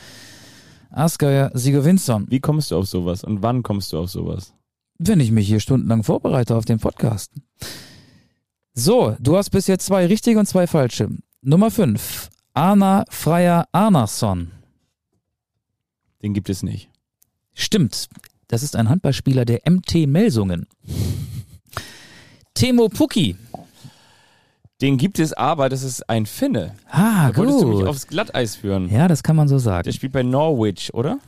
Speaker 3: Asgeier, Sieger Winsson.
Speaker 2: Wie kommst du auf sowas und wann kommst du auf sowas?
Speaker 3: Wenn ich mich hier stundenlang vorbereite auf den Podcast. So, du hast bis jetzt zwei richtige und zwei falsche. Nummer fünf, Arna Freier Arnason.
Speaker 2: Den gibt es nicht.
Speaker 3: Stimmt, das ist ein Handballspieler der MT Melsungen. Temo Pukki.
Speaker 2: Den gibt es aber, das ist ein Finne.
Speaker 3: Ah,
Speaker 2: Da wolltest du mich
Speaker 3: gut.
Speaker 2: aufs Glatteis führen.
Speaker 3: Ja, das kann man so
Speaker 2: Der
Speaker 3: sagen.
Speaker 2: spielt bei Norwich, oder?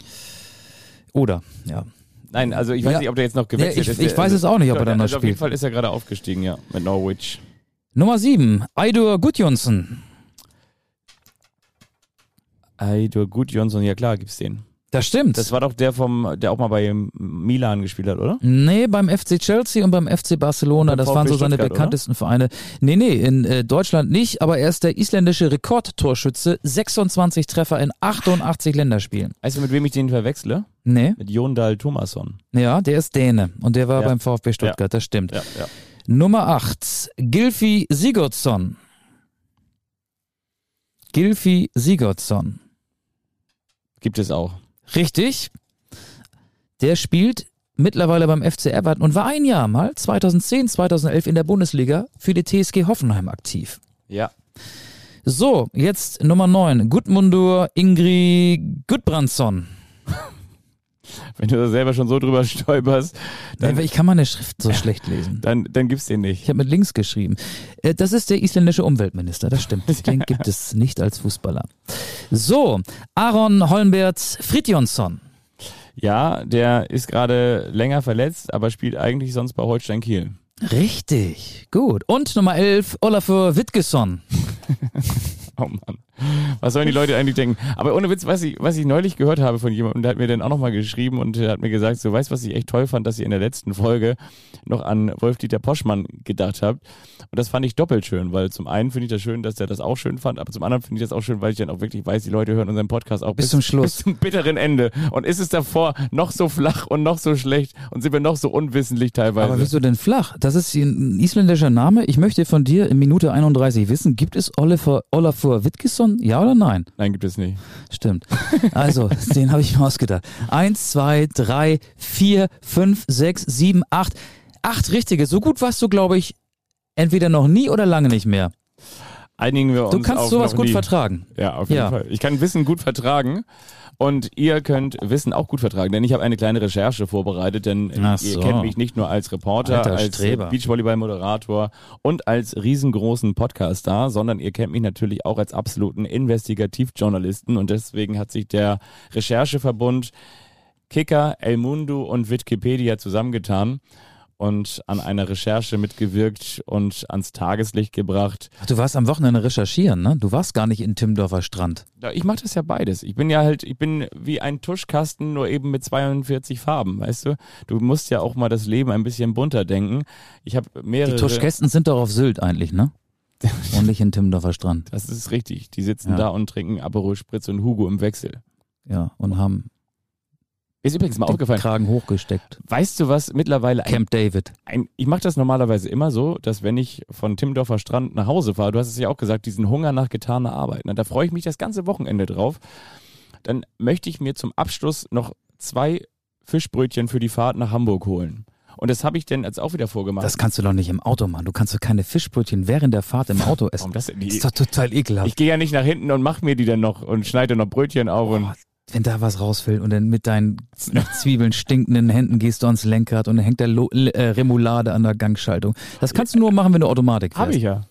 Speaker 3: Oder, ja.
Speaker 2: Nein, also ich weiß
Speaker 3: Ja.
Speaker 2: nicht, ob der jetzt noch gewechselt
Speaker 3: Ja, ich-
Speaker 2: ist.
Speaker 3: ich
Speaker 2: Der-
Speaker 3: weiß es auch nicht, ob er da noch
Speaker 2: also Auf jeden
Speaker 3: spielt.
Speaker 2: Fall ist er gerade aufgestiegen, ja, mit Norwich.
Speaker 3: Nummer sieben, Eidur Gudjonsson.
Speaker 2: Eidur Gudjonsson, ja klar, gibt's den.
Speaker 3: Das stimmt.
Speaker 2: Das war doch der vom, der auch mal bei Milan gespielt hat, oder?
Speaker 3: Nee, beim FC Chelsea und beim FC Barcelona,
Speaker 2: beim
Speaker 3: das waren so
Speaker 2: VfB
Speaker 3: seine
Speaker 2: Stuttgart,
Speaker 3: bekanntesten Vereine. Nee, nee, in äh, Deutschland nicht, aber er ist der isländische Rekordtorschütze, 26 Treffer in 88 Länderspielen.
Speaker 2: Weißt du, mit wem ich den verwechsle?
Speaker 3: Nee,
Speaker 2: Mit Jondal Thomasson.
Speaker 3: ja, der ist Däne und der war
Speaker 2: Ja.
Speaker 3: beim VfB Stuttgart, das stimmt.
Speaker 2: Ja, ja.
Speaker 3: Nummer 8, Gilfi Sigurdsson. Gilfi Sigurdsson.
Speaker 2: Gibt es auch.
Speaker 3: Richtig. Der spielt mittlerweile beim FC Everton und war ein Jahr mal 2010, 2011 in der Bundesliga für die TSG Hoffenheim aktiv.
Speaker 2: Ja.
Speaker 3: So, jetzt Nummer 9. Gudmundur Ingri Gudbrandsson. [LAUGHS]
Speaker 2: Wenn du da selber schon so drüber [LAUGHS] stolperst, dann,
Speaker 3: Ich kann meine Schrift so schlecht lesen. [LAUGHS]
Speaker 2: dann, dann gibt's den nicht.
Speaker 3: Ich habe mit links geschrieben. Äh, Das ist der isländische Umweltminister, das stimmt. [LAUGHS] Den gibt es nicht als Fußballer. So, Aaron Holmbert Fridjonsson.
Speaker 2: Ja, der ist gerade länger verletzt, aber spielt eigentlich sonst bei Holstein Kiel.
Speaker 3: Richtig, gut. Und Nummer 11, Olafur Wittgesson.
Speaker 2: Oh Mann. Was sollen die Leute eigentlich denken? Aber ohne Witz, was ich, was ich neulich gehört habe von jemandem, der hat mir dann auch nochmal geschrieben und der hat mir gesagt, so weißt was ich echt toll fand, dass ihr in der letzten Folge noch an Wolf-Dieter Poschmann gedacht habt. Und das fand ich doppelt schön, weil zum einen finde ich das schön, dass der das auch schön fand, aber zum anderen finde ich das auch schön, weil ich dann auch wirklich weiß, die Leute hören unseren Podcast auch
Speaker 3: Bis zum Schluss. [LAUGHS]
Speaker 2: Bis zum bitteren Ende. Und ist es davor noch so flach und noch so schlecht und sind wir noch so unwissentlich teilweise?
Speaker 3: Aber wieso denn flach? Das ist ein isländischer Name. Ich möchte von dir in Minute 31 wissen, gibt es Olafur, Olafur Wittgesson? Ja oder nein?
Speaker 2: Nein, gibt es nicht.
Speaker 3: Stimmt. [LAUGHS] Also, den habe ich mir ausgedacht. Eins, zwei, drei, vier, fünf, sechs, sieben, acht. Acht richtige. So gut warst du, glaube ich, entweder noch nie oder lange nicht mehr.
Speaker 2: Einigen wir uns
Speaker 3: Du kannst sowas gut
Speaker 2: nie.
Speaker 3: vertragen.
Speaker 2: Ja, auf jeden
Speaker 3: Ja.
Speaker 2: Fall. Ich kann Wissen gut vertragen und ihr könnt Wissen auch gut vertragen, denn ich habe eine kleine Recherche vorbereitet, denn
Speaker 3: Ach
Speaker 2: ihr
Speaker 3: so.
Speaker 2: kennt mich nicht nur als Reporter,
Speaker 3: Alter
Speaker 2: als. Beachvolleyball-Moderator und als riesengroßen Podcast-Star, sondern ihr kennt mich natürlich auch als absoluten Investigativjournalisten und deswegen hat sich der Rechercheverbund Kicker, El Mundo und Wikipedia zusammengetan und an einer Recherche mitgewirkt und ans Tageslicht gebracht,
Speaker 3: Ach, du warst am Wochenende recherchieren, ne? Du warst gar nicht in Timmendorfer Strand.
Speaker 2: Ja, ich mache das ja beides. Ich bin ja halt, ich bin wie ein Tuschkasten, nur eben mit 42 Farben, weißt du? Du musst ja auch mal das Leben ein bisschen bunter denken. Ich habe mehrere.
Speaker 3: Die Tuschkästen sind doch auf Sylt eigentlich, ne? [LAUGHS] Und nicht in Timmendorfer Strand.
Speaker 2: Das ist richtig. Die sitzen
Speaker 3: Ja.
Speaker 2: da und trinken Aperol Spritz und Hugo im Wechsel.
Speaker 3: Ja, und haben
Speaker 2: Ist übrigens mal
Speaker 3: den
Speaker 2: aufgefallen.
Speaker 3: Kragen hochgesteckt.
Speaker 2: Weißt du, was mittlerweile ein,
Speaker 3: Camp David.
Speaker 2: ein ich mache das normalerweise immer so, dass wenn ich von Timmendorfer Strand nach Hause fahre, du hast es ja auch gesagt, diesen Hunger nach getaner Arbeit, ne, da freue ich mich das ganze Wochenende drauf. Dann möchte ich mir zum Abschluss noch zwei Fischbrötchen für die Fahrt nach Hamburg holen. Und das habe ich denn jetzt auch wieder vorgemacht.
Speaker 3: Das kannst du doch nicht im Auto machen. Du kannst doch keine Fischbrötchen während der Fahrt im Auto essen.
Speaker 2: Warum das denn?
Speaker 3: Das ist doch total ekelhaft.
Speaker 2: ich gehe ja nicht nach hinten und mache mir die dann noch und schneide noch Brötchen auf. Und
Speaker 3: Boah, wenn da was rausfällt und dann mit deinen nach Zwiebeln stinkenden Händen gehst du ans Lenkrad und dann hängt der Lo äh, Remoulade an der Gangschaltung. Das kannst du nur machen, wenn du Automatik fährst.
Speaker 2: habe ich ja.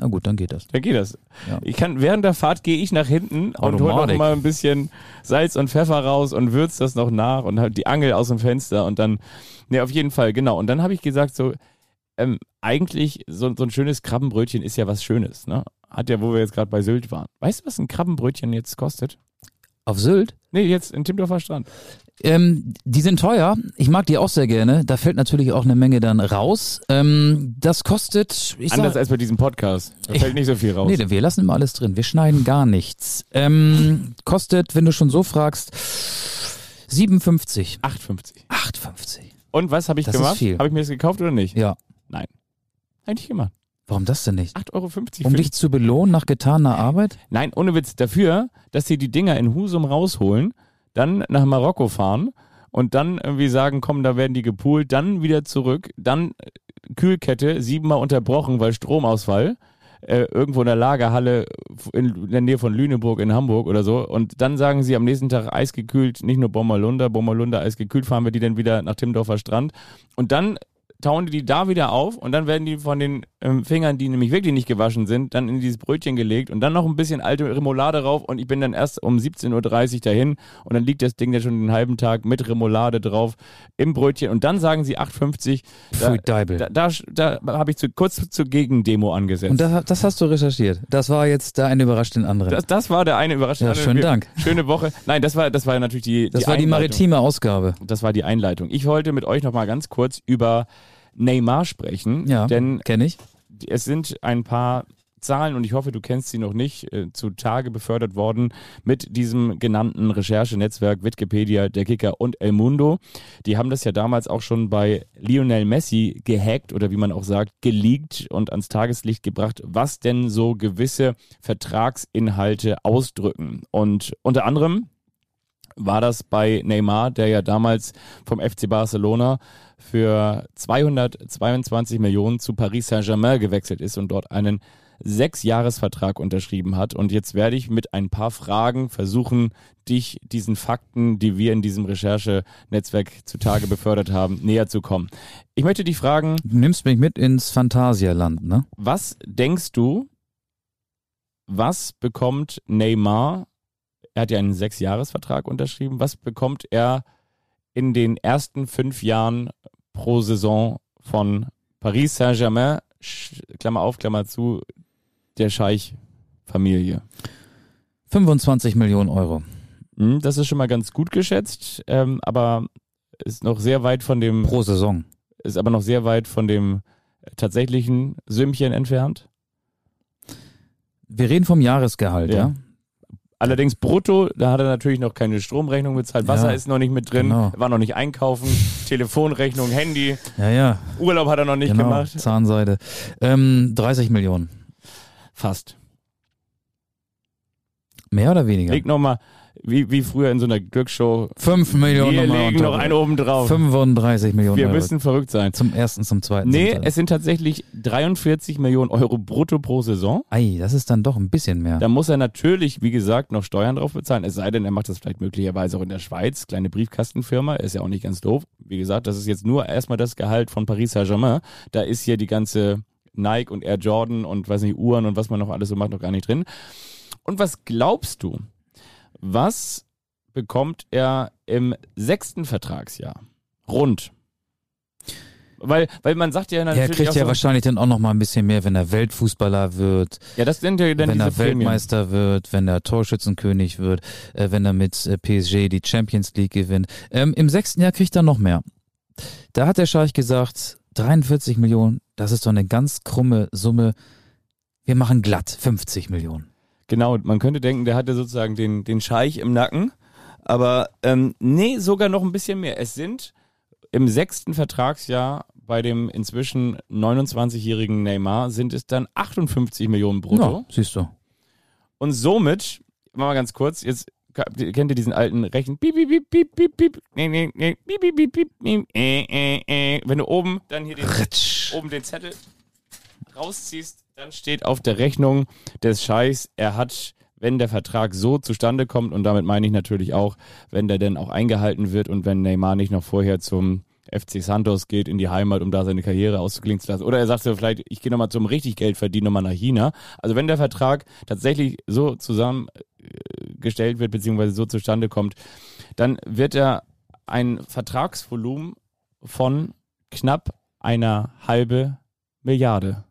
Speaker 3: Na gut, dann geht das.
Speaker 2: Dann geht das.
Speaker 3: Ja.
Speaker 2: Ich kann während der Fahrt gehe ich nach hinten und hole noch mal ein bisschen Salz und Pfeffer raus und würze das noch nach und halt die Angel aus dem Fenster und dann ne auf jeden Fall genau und dann habe ich gesagt so ähm, eigentlich so, so ein schönes Krabbenbrötchen ist ja was Schönes, ne? Hat ja, wo wir jetzt gerade bei Sylt waren. Weißt du, was ein Krabbenbrötchen jetzt kostet?
Speaker 3: Auf Sylt?
Speaker 2: Nee, jetzt in Timmendorfer Strand.
Speaker 3: Ähm, die sind teuer. Ich mag die auch sehr gerne. Da fällt natürlich auch eine Menge dann raus. Ähm, das kostet, ich
Speaker 2: Anders
Speaker 3: sag,
Speaker 2: als bei diesem Podcast. Da fällt nicht so viel raus.
Speaker 3: nee, wir lassen immer alles drin. Wir schneiden gar nichts. Ähm, kostet, wenn du schon so fragst, 57.
Speaker 2: 8,50.
Speaker 3: 8,50.
Speaker 2: Und was habe ich
Speaker 3: Das ist
Speaker 2: gemacht?
Speaker 3: viel.
Speaker 2: Habe ich mir das gekauft oder nicht?
Speaker 3: Ja.
Speaker 2: Eigentlich gemacht.
Speaker 3: Warum das denn nicht?
Speaker 2: 8,50 Euro.
Speaker 3: Um dich zu belohnen nach getaner Arbeit?
Speaker 2: Nein, ohne Witz. Dafür, dass sie die Dinger in Husum rausholen, dann nach Marokko fahren und dann irgendwie sagen, komm, da werden die gepoolt, dann wieder zurück, dann äh, Kühlkette siebenmal unterbrochen, weil Stromausfall. Äh, irgendwo in der Lagerhalle in der Nähe von Lüneburg in Hamburg oder so. Und dann sagen sie am nächsten Tag eisgekühlt, nicht nur Bommerlunder, Bommerlunder eisgekühlt, fahren wir die dann wieder nach Timmendorfer Strand. Und dann tauen die die da wieder auf und dann werden die von den ähm, Fingern, die nämlich wirklich nicht gewaschen sind, dann in dieses Brötchen gelegt und dann noch ein bisschen alte Remoulade drauf und ich bin dann erst um 17.30 Uhr dahin und dann liegt das Ding ja schon den halben Tag mit Remoulade drauf im Brötchen und dann sagen sie 8,50. Da,
Speaker 3: Pfui, Deibel.
Speaker 2: da, da, da habe ich zu, kurz zur Gegendemo angesetzt.
Speaker 3: Und das, das hast du recherchiert. Das war jetzt der eine überrascht den anderen.
Speaker 2: das, das war der eine Überraschung.
Speaker 3: Ja, schönen Dank.
Speaker 2: Schöne Woche. Nein, das war, das war natürlich die,
Speaker 3: das
Speaker 2: die
Speaker 3: war die maritime Ausgabe.
Speaker 2: Das war die Einleitung. Ich wollte mit euch noch mal ganz kurz über Neymar sprechen,
Speaker 3: Ja,
Speaker 2: denn
Speaker 3: kenne ich.
Speaker 2: es sind ein paar Zahlen und ich hoffe, du kennst sie noch nicht, äh, zutage befördert worden mit diesem genannten Recherchenetzwerk Wikipedia, der Kicker und El Mundo. Die haben das ja damals auch schon bei Lionel Messi gehackt oder wie man auch sagt, geleakt und ans Tageslicht gebracht, was denn so gewisse Vertragsinhalte ausdrücken. Und unter anderem war das bei Neymar, der ja damals vom FC Barcelona für 222 Millionen zu Paris Saint-Germain gewechselt ist und dort einen Sechsjahresvertrag unterschrieben hat. Und jetzt werde ich mit ein paar Fragen versuchen, dich diesen Fakten, die wir in diesem Recherchenetzwerk zutage befördert haben, näher zu kommen. Ich möchte dich fragen,
Speaker 3: Du nimmst mich mit ins Phantasialand, ne?
Speaker 2: was denkst du, was bekommt Neymar? Er hat ja einen Sechsjahresvertrag unterschrieben. Was bekommt er in den ersten fünf Jahren pro Saison von Paris Saint-Germain, Klammer auf, Klammer zu, der Scheich-Familie?
Speaker 3: 25 Millionen Euro.
Speaker 2: Hm, Das ist schon mal ganz gut geschätzt, ähm, aber ist noch sehr weit von dem,
Speaker 3: Pro Saison.
Speaker 2: ist aber noch sehr weit von dem tatsächlichen Sümmchen entfernt.
Speaker 3: Wir reden vom Jahresgehalt,
Speaker 2: Ja.
Speaker 3: ja?
Speaker 2: Allerdings brutto, da hat er natürlich noch keine Stromrechnung bezahlt, Wasser
Speaker 3: Ja,
Speaker 2: ist noch nicht mit drin,
Speaker 3: genau.
Speaker 2: war noch nicht einkaufen, [LAUGHS] Telefonrechnung, Handy,
Speaker 3: Ja, ja.
Speaker 2: Urlaub hat er noch nicht
Speaker 3: genau.
Speaker 2: gemacht.
Speaker 3: Zahnseide. Ähm, 30 Millionen.
Speaker 2: Fast.
Speaker 3: Mehr oder weniger?
Speaker 2: Leg noch mal, wie, wie früher in so einer Glücksshow,
Speaker 3: 5 Millionen.
Speaker 2: wir legen noch einen oben drauf.
Speaker 3: 35 Millionen
Speaker 2: Wir
Speaker 3: Euro.
Speaker 2: müssen verrückt sein.
Speaker 3: Zum ersten, zum zweiten.
Speaker 2: Nee,
Speaker 3: zum
Speaker 2: es sind tatsächlich 43 Millionen Euro brutto pro Saison.
Speaker 3: Ei, das ist dann doch ein bisschen mehr.
Speaker 2: Da muss er natürlich, wie gesagt, noch Steuern drauf bezahlen. Es sei denn, er macht das vielleicht möglicherweise auch in der Schweiz. Kleine Briefkastenfirma, ist ja auch nicht ganz doof. Wie gesagt, das ist jetzt nur erstmal das Gehalt von Paris Saint-Germain. Da ist hier die ganze Nike und Air Jordan und weiß nicht, Uhren und was man noch alles so macht, noch gar nicht drin. Und was glaubst du, was bekommt er im sechsten Vertragsjahr? Rund. Weil, weil man sagt ja natürlich
Speaker 3: er kriegt ja
Speaker 2: so,
Speaker 3: wahrscheinlich dann auch noch mal ein bisschen mehr, wenn er Weltfußballer wird,
Speaker 2: ja, das sind ja dann
Speaker 3: wenn er
Speaker 2: Prämien.
Speaker 3: Weltmeister wird, wenn er Torschützenkönig wird, äh, wenn er mit äh, PSG die Champions League gewinnt. Ähm, Im sechsten Jahr kriegt er noch mehr. Da hat der Scheich gesagt, 43 Millionen, das ist doch eine ganz krumme Summe. Wir machen glatt 50 Millionen.
Speaker 2: Genau, man könnte denken, der hatte sozusagen den, den Scheich im Nacken. Aber ähm, nee, sogar noch ein bisschen mehr. Es sind im sechsten Vertragsjahr bei dem inzwischen 29-jährigen Neymar sind es dann 58 Millionen brutto.
Speaker 3: Ja, siehst du.
Speaker 2: Und somit, mal ganz kurz, jetzt kennt ihr diesen alten Rechen, wenn du oben dann hier den, oben den Zettel rausziehst, dann steht auf der Rechnung des Scheichs, er hat, wenn der Vertrag so zustande kommt, und damit meine ich natürlich auch, wenn der denn auch eingehalten wird und wenn Neymar nicht noch vorher zum FC Santos geht in die Heimat, um da seine Karriere auszuklingen zu lassen. Oder er sagt so vielleicht, ich gehe nochmal zum richtig Geld verdienen, nochmal nach China. Also wenn der Vertrag tatsächlich so zusammengestellt wird, beziehungsweise so zustande kommt, dann wird er ein Vertragsvolumen von knapp einer halbe Milliarde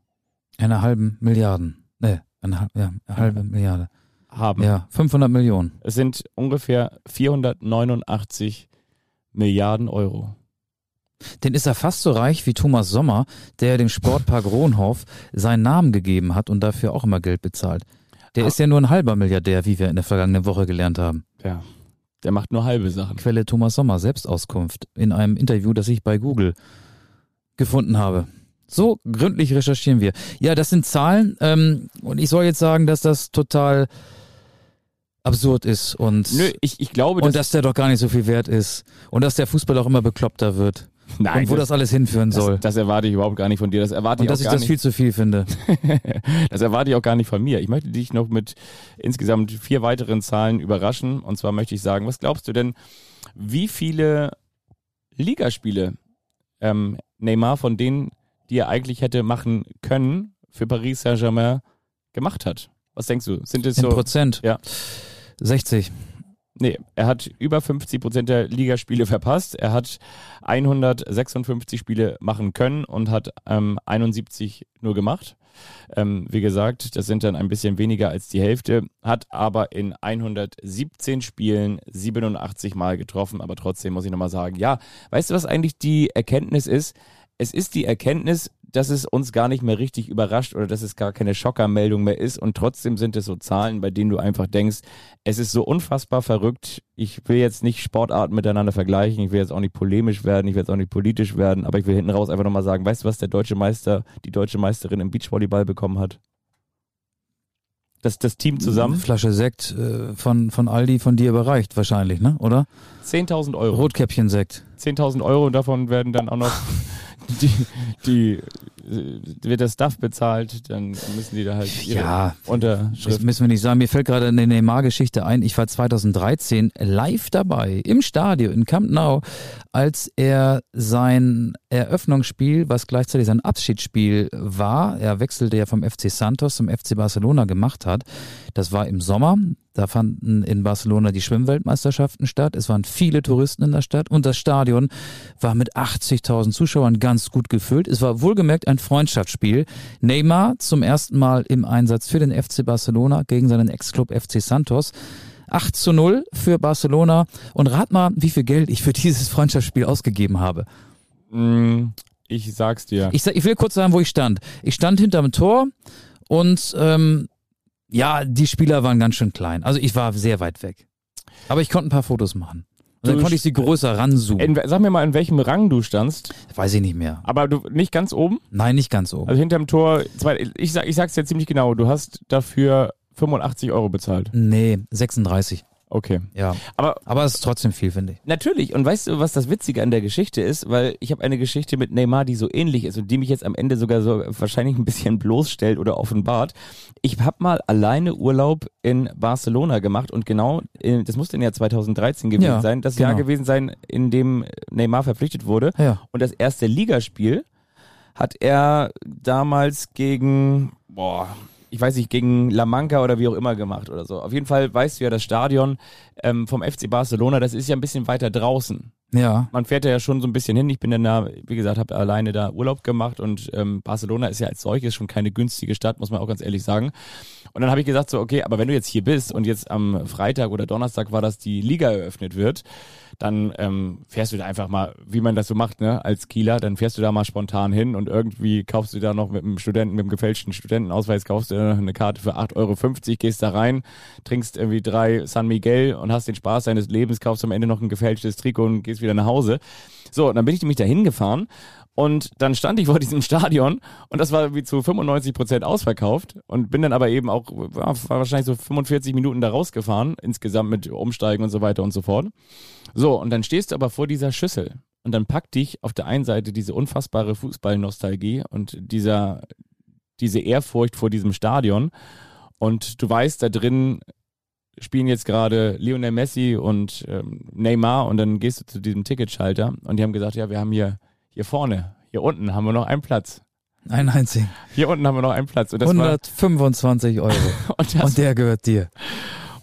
Speaker 3: Eine halben Milliarden. Ne, eine, hal- ja, eine halbe Milliarde.
Speaker 2: haben.
Speaker 3: Ja, 500 Millionen.
Speaker 2: Es sind ungefähr 489 Milliarden Euro.
Speaker 3: Den ist er fast so reich wie Thomas Sommer, der dem Sportpark Rohnhof seinen Namen gegeben hat und dafür auch immer Geld bezahlt. Der
Speaker 2: Ah.
Speaker 3: ist ja nur ein halber Milliardär, wie wir in der vergangenen Woche gelernt haben.
Speaker 2: Ja. Der macht nur halbe Sachen.
Speaker 3: Quelle Thomas Sommer, Selbstauskunft, in einem Interview, das ich bei Google gefunden habe. So gründlich recherchieren wir. Ja, das sind Zahlen ähm, und ich soll jetzt sagen, dass das total absurd ist und,
Speaker 2: Nö, ich, ich glaube,
Speaker 3: und dass der doch gar nicht so viel wert ist und dass der Fußball auch immer bekloppter wird [LAUGHS]
Speaker 2: nein,
Speaker 3: und wo das, alles hinführen soll.
Speaker 2: das, das erwarte ich überhaupt gar nicht von dir. Das erwarte
Speaker 3: und
Speaker 2: ich
Speaker 3: dass
Speaker 2: auch
Speaker 3: ich
Speaker 2: gar
Speaker 3: das
Speaker 2: nicht.
Speaker 3: viel zu viel finde. [LAUGHS]
Speaker 2: das erwarte ich auch gar nicht von mir. Ich möchte dich noch mit insgesamt vier weiteren Zahlen überraschen. Und zwar möchte ich sagen, was glaubst du denn, wie viele Ligaspiele ähm, Neymar von denen, die er eigentlich hätte machen können, für Paris Saint-Germain gemacht hat? Was denkst du? Sind es so?
Speaker 3: Prozent.
Speaker 2: Ja.
Speaker 3: 60.
Speaker 2: Nee, er hat über 50 Prozent der Ligaspiele verpasst. Er hat 156 Spiele machen können und hat ähm, 71 nur gemacht. Ähm, wie gesagt, das sind dann ein bisschen weniger als die Hälfte, hat aber in 117 Spielen 87 Mal getroffen, aber trotzdem muss ich nochmal sagen, ja, weißt du, was eigentlich die Erkenntnis ist? Es ist die Erkenntnis, dass es uns gar nicht mehr richtig überrascht oder dass es gar keine Schockermeldung mehr ist und trotzdem sind es so Zahlen, bei denen du einfach denkst, es ist so unfassbar verrückt. Ich will jetzt nicht Sportarten miteinander vergleichen, ich will jetzt auch nicht polemisch werden, ich will jetzt auch nicht politisch werden, aber ich will hinten raus einfach nochmal sagen, weißt du, was der deutsche Meister, die deutsche Meisterin im Beachvolleyball bekommen hat? Das, das Team
Speaker 3: Eine
Speaker 2: zusammen.
Speaker 3: Flasche Sekt äh, von, von Aldi von dir überreicht wahrscheinlich, ne? Oder?
Speaker 2: 10.000 Euro.
Speaker 3: Rotkäppchen-Sekt.
Speaker 2: 10.000 Euro und davon werden dann auch noch [LAUGHS] die, die wird der Staff bezahlt, dann müssen die da halt ihre
Speaker 3: Ja, Das
Speaker 2: Unterschrift.
Speaker 3: müssen wir nicht sagen. Mir fällt gerade eine Neymar-Geschichte ein. Ich war 2013 live dabei im Stadion in Camp Nou, als er sein Eröffnungsspiel, was gleichzeitig sein Abschiedsspiel war, er wechselte ja vom FC Santos zum FC Barcelona gemacht hat. Das war im Sommer. Da fanden in Barcelona die Schwimmweltmeisterschaften statt. Es waren viele Touristen in der Stadt und das Stadion war mit 80.000 Zuschauern ganz gut gefüllt. Es war wohlgemerkt ein Freundschaftsspiel. Neymar zum ersten Mal im Einsatz für den FC Barcelona gegen seinen Ex-Club FC Santos. 8 zu 0 für Barcelona. Und rat mal, wie viel Geld ich für dieses Freundschaftsspiel ausgegeben habe.
Speaker 2: Mm, Ich sag's dir.
Speaker 3: Ich, sag, ich will kurz sagen, wo ich stand. Ich stand hinterm Tor und ähm, ja, die Spieler waren ganz schön klein. Also ich war sehr weit weg. Aber ich konnte ein paar Fotos machen. Und dann konnte ich sie größer ranzoomen.
Speaker 2: In, sag mir mal, in welchem Rang du standst.
Speaker 3: Weiß ich nicht mehr.
Speaker 2: Aber du nicht ganz oben?
Speaker 3: Nein, nicht ganz oben.
Speaker 2: Also hinterm Tor. Zwei, ich, sag, ich sag's dir ziemlich genau. Du hast dafür 85 Euro bezahlt.
Speaker 3: Nee, 36.
Speaker 2: Okay.
Speaker 3: Ja.
Speaker 2: Aber
Speaker 3: Aber es ist trotzdem viel, finde ich.
Speaker 2: Natürlich. Und weißt du, was das Witzige an der Geschichte ist? Weil ich habe eine Geschichte mit Neymar, die so ähnlich ist und die mich jetzt am Ende sogar so wahrscheinlich ein bisschen [LAUGHS] bloßstellt oder offenbart. Ich habe mal alleine Urlaub in Barcelona gemacht und genau, in, das muss dann ja 2013 gewesen
Speaker 3: Ja,
Speaker 2: sein, das
Speaker 3: genau.
Speaker 2: Jahr gewesen sein, in dem Neymar verpflichtet wurde.
Speaker 3: Ja.
Speaker 2: Und das erste Ligaspiel hat er damals gegen, boah, ich weiß nicht, gegen La Manca oder wie auch immer gemacht oder so. Auf jeden Fall weißt du ja, das Stadion ähm, vom FC Barcelona, das ist ja ein bisschen weiter draußen.
Speaker 3: Ja.
Speaker 2: Man fährt ja schon so ein bisschen hin. Ich bin dann da, wie gesagt, habe alleine da Urlaub gemacht und ähm, Barcelona ist ja als solches schon keine günstige Stadt, muss man auch ganz ehrlich sagen. Und dann habe ich gesagt so, okay, aber wenn du jetzt hier bist und jetzt am Freitag oder Donnerstag war das die Liga eröffnet wird, dann ähm, fährst du da einfach mal, wie man das so macht, ne, als Kieler, dann fährst du da mal spontan hin und irgendwie kaufst du da noch mit einem Studenten, mit einem gefälschten Studentenausweis, kaufst du da noch eine Karte für 8,50 Euro, gehst da rein, trinkst irgendwie drei San Miguel und hast den Spaß deines Lebens, kaufst am Ende noch ein gefälschtes Trikot und gehst wieder nach Hause. So, und dann bin ich nämlich da hingefahren und dann stand ich vor diesem Stadion und das war wie zu 95 Prozent ausverkauft und bin dann aber eben auch, war wahrscheinlich so 45 Minuten da rausgefahren, insgesamt mit Umsteigen und so weiter und so fort. So, und dann stehst du aber vor dieser Schüssel und dann packt dich auf der einen Seite diese unfassbare Fußballnostalgie und dieser, diese Ehrfurcht vor diesem Stadion und du weißt, da drin spielen jetzt gerade Lionel Messi und ähm, Neymar und dann gehst du zu diesem Ticketschalter und die haben gesagt, ja, wir haben hier, hier vorne, hier unten haben wir noch einen Platz.
Speaker 3: Ein einzigen.
Speaker 2: Hier unten haben wir noch einen Platz. Und das,
Speaker 3: 125 Euro.
Speaker 2: war, [LAUGHS] und das,
Speaker 3: Und der gehört dir.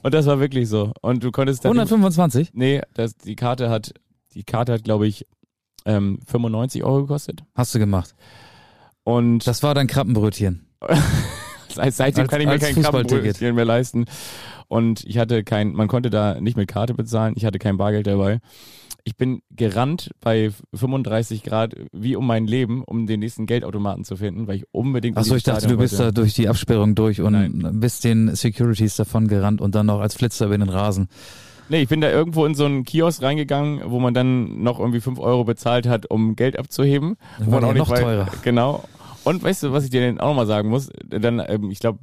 Speaker 2: und das war wirklich so. Und du konntest dann.
Speaker 3: 125?
Speaker 2: Nee, das, die Karte hat, die Karte hat, glaube ich, ähm, 95 Euro gekostet.
Speaker 3: Hast du gemacht.
Speaker 2: Und
Speaker 3: Das war dein Krabbenbrötchen. [LAUGHS]
Speaker 2: seit, seitdem
Speaker 3: als-
Speaker 2: kann ich mir kein. Krabbenbrötchen mehr leisten. Und ich hatte kein, man konnte da nicht mit Karte bezahlen. Ich hatte kein Bargeld dabei. Ich bin gerannt bei 35 Grad wie um mein Leben, um den nächsten Geldautomaten zu finden, weil ich unbedingt. in
Speaker 3: Achso, ich dachte, du bist da
Speaker 2: wollte.
Speaker 3: durch die Absperrung durch und
Speaker 2: Nein.
Speaker 3: bist den Securities davon gerannt und dann noch als Flitzer über den Rasen.
Speaker 2: Nee, ich bin da irgendwo in so einen Kiosk reingegangen, wo man dann noch irgendwie 5 Euro bezahlt hat, um Geld abzuheben.
Speaker 3: Dann
Speaker 2: Wo man auch
Speaker 3: noch
Speaker 2: wei-
Speaker 3: teurer.
Speaker 2: Genau. Und weißt du, was ich dir denn auch nochmal sagen muss? Dann, ähm, ich glaube,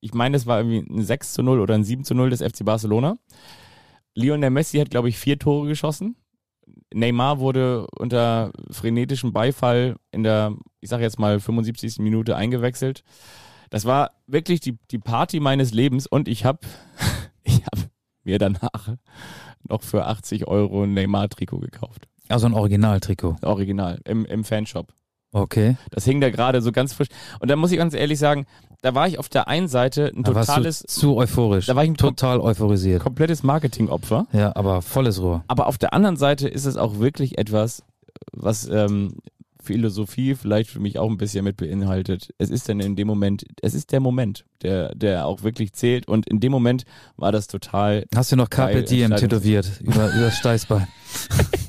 Speaker 2: ich meine, das war irgendwie ein 6 zu 0 oder ein 7 zu 0 des FC Barcelona. Lionel Messi hat, glaube ich, vier Tore geschossen. Neymar wurde unter frenetischem Beifall in der, ich sag jetzt mal, 75. Minute eingewechselt. Das war wirklich die, die Party meines Lebens und ich habe [LAUGHS] ich hab mir danach noch für 80 Euro ein Neymar-Trikot gekauft.
Speaker 3: Also ein Originaltrikot.
Speaker 2: Original, im, im Fanshop.
Speaker 3: Okay.
Speaker 2: Das hing da gerade so ganz frisch. Und da muss ich ganz ehrlich sagen, da war ich auf der einen Seite ein
Speaker 3: Da
Speaker 2: totales,
Speaker 3: zu euphorisch.
Speaker 2: Da war ich ein
Speaker 3: total euphorisiert.
Speaker 2: komplettes Marketingopfer.
Speaker 3: Ja, aber volles Rohr.
Speaker 2: Aber auf der anderen Seite ist es auch wirklich etwas, was ähm, Philosophie vielleicht für mich auch ein bisschen mit beinhaltet. Es ist dann in dem Moment, es ist der Moment, der, der auch wirklich zählt. Und in dem Moment war das total.
Speaker 3: Hast du noch Carpe Diem tätowiert über, über das [LAUGHS] Steißbein? [LAUGHS]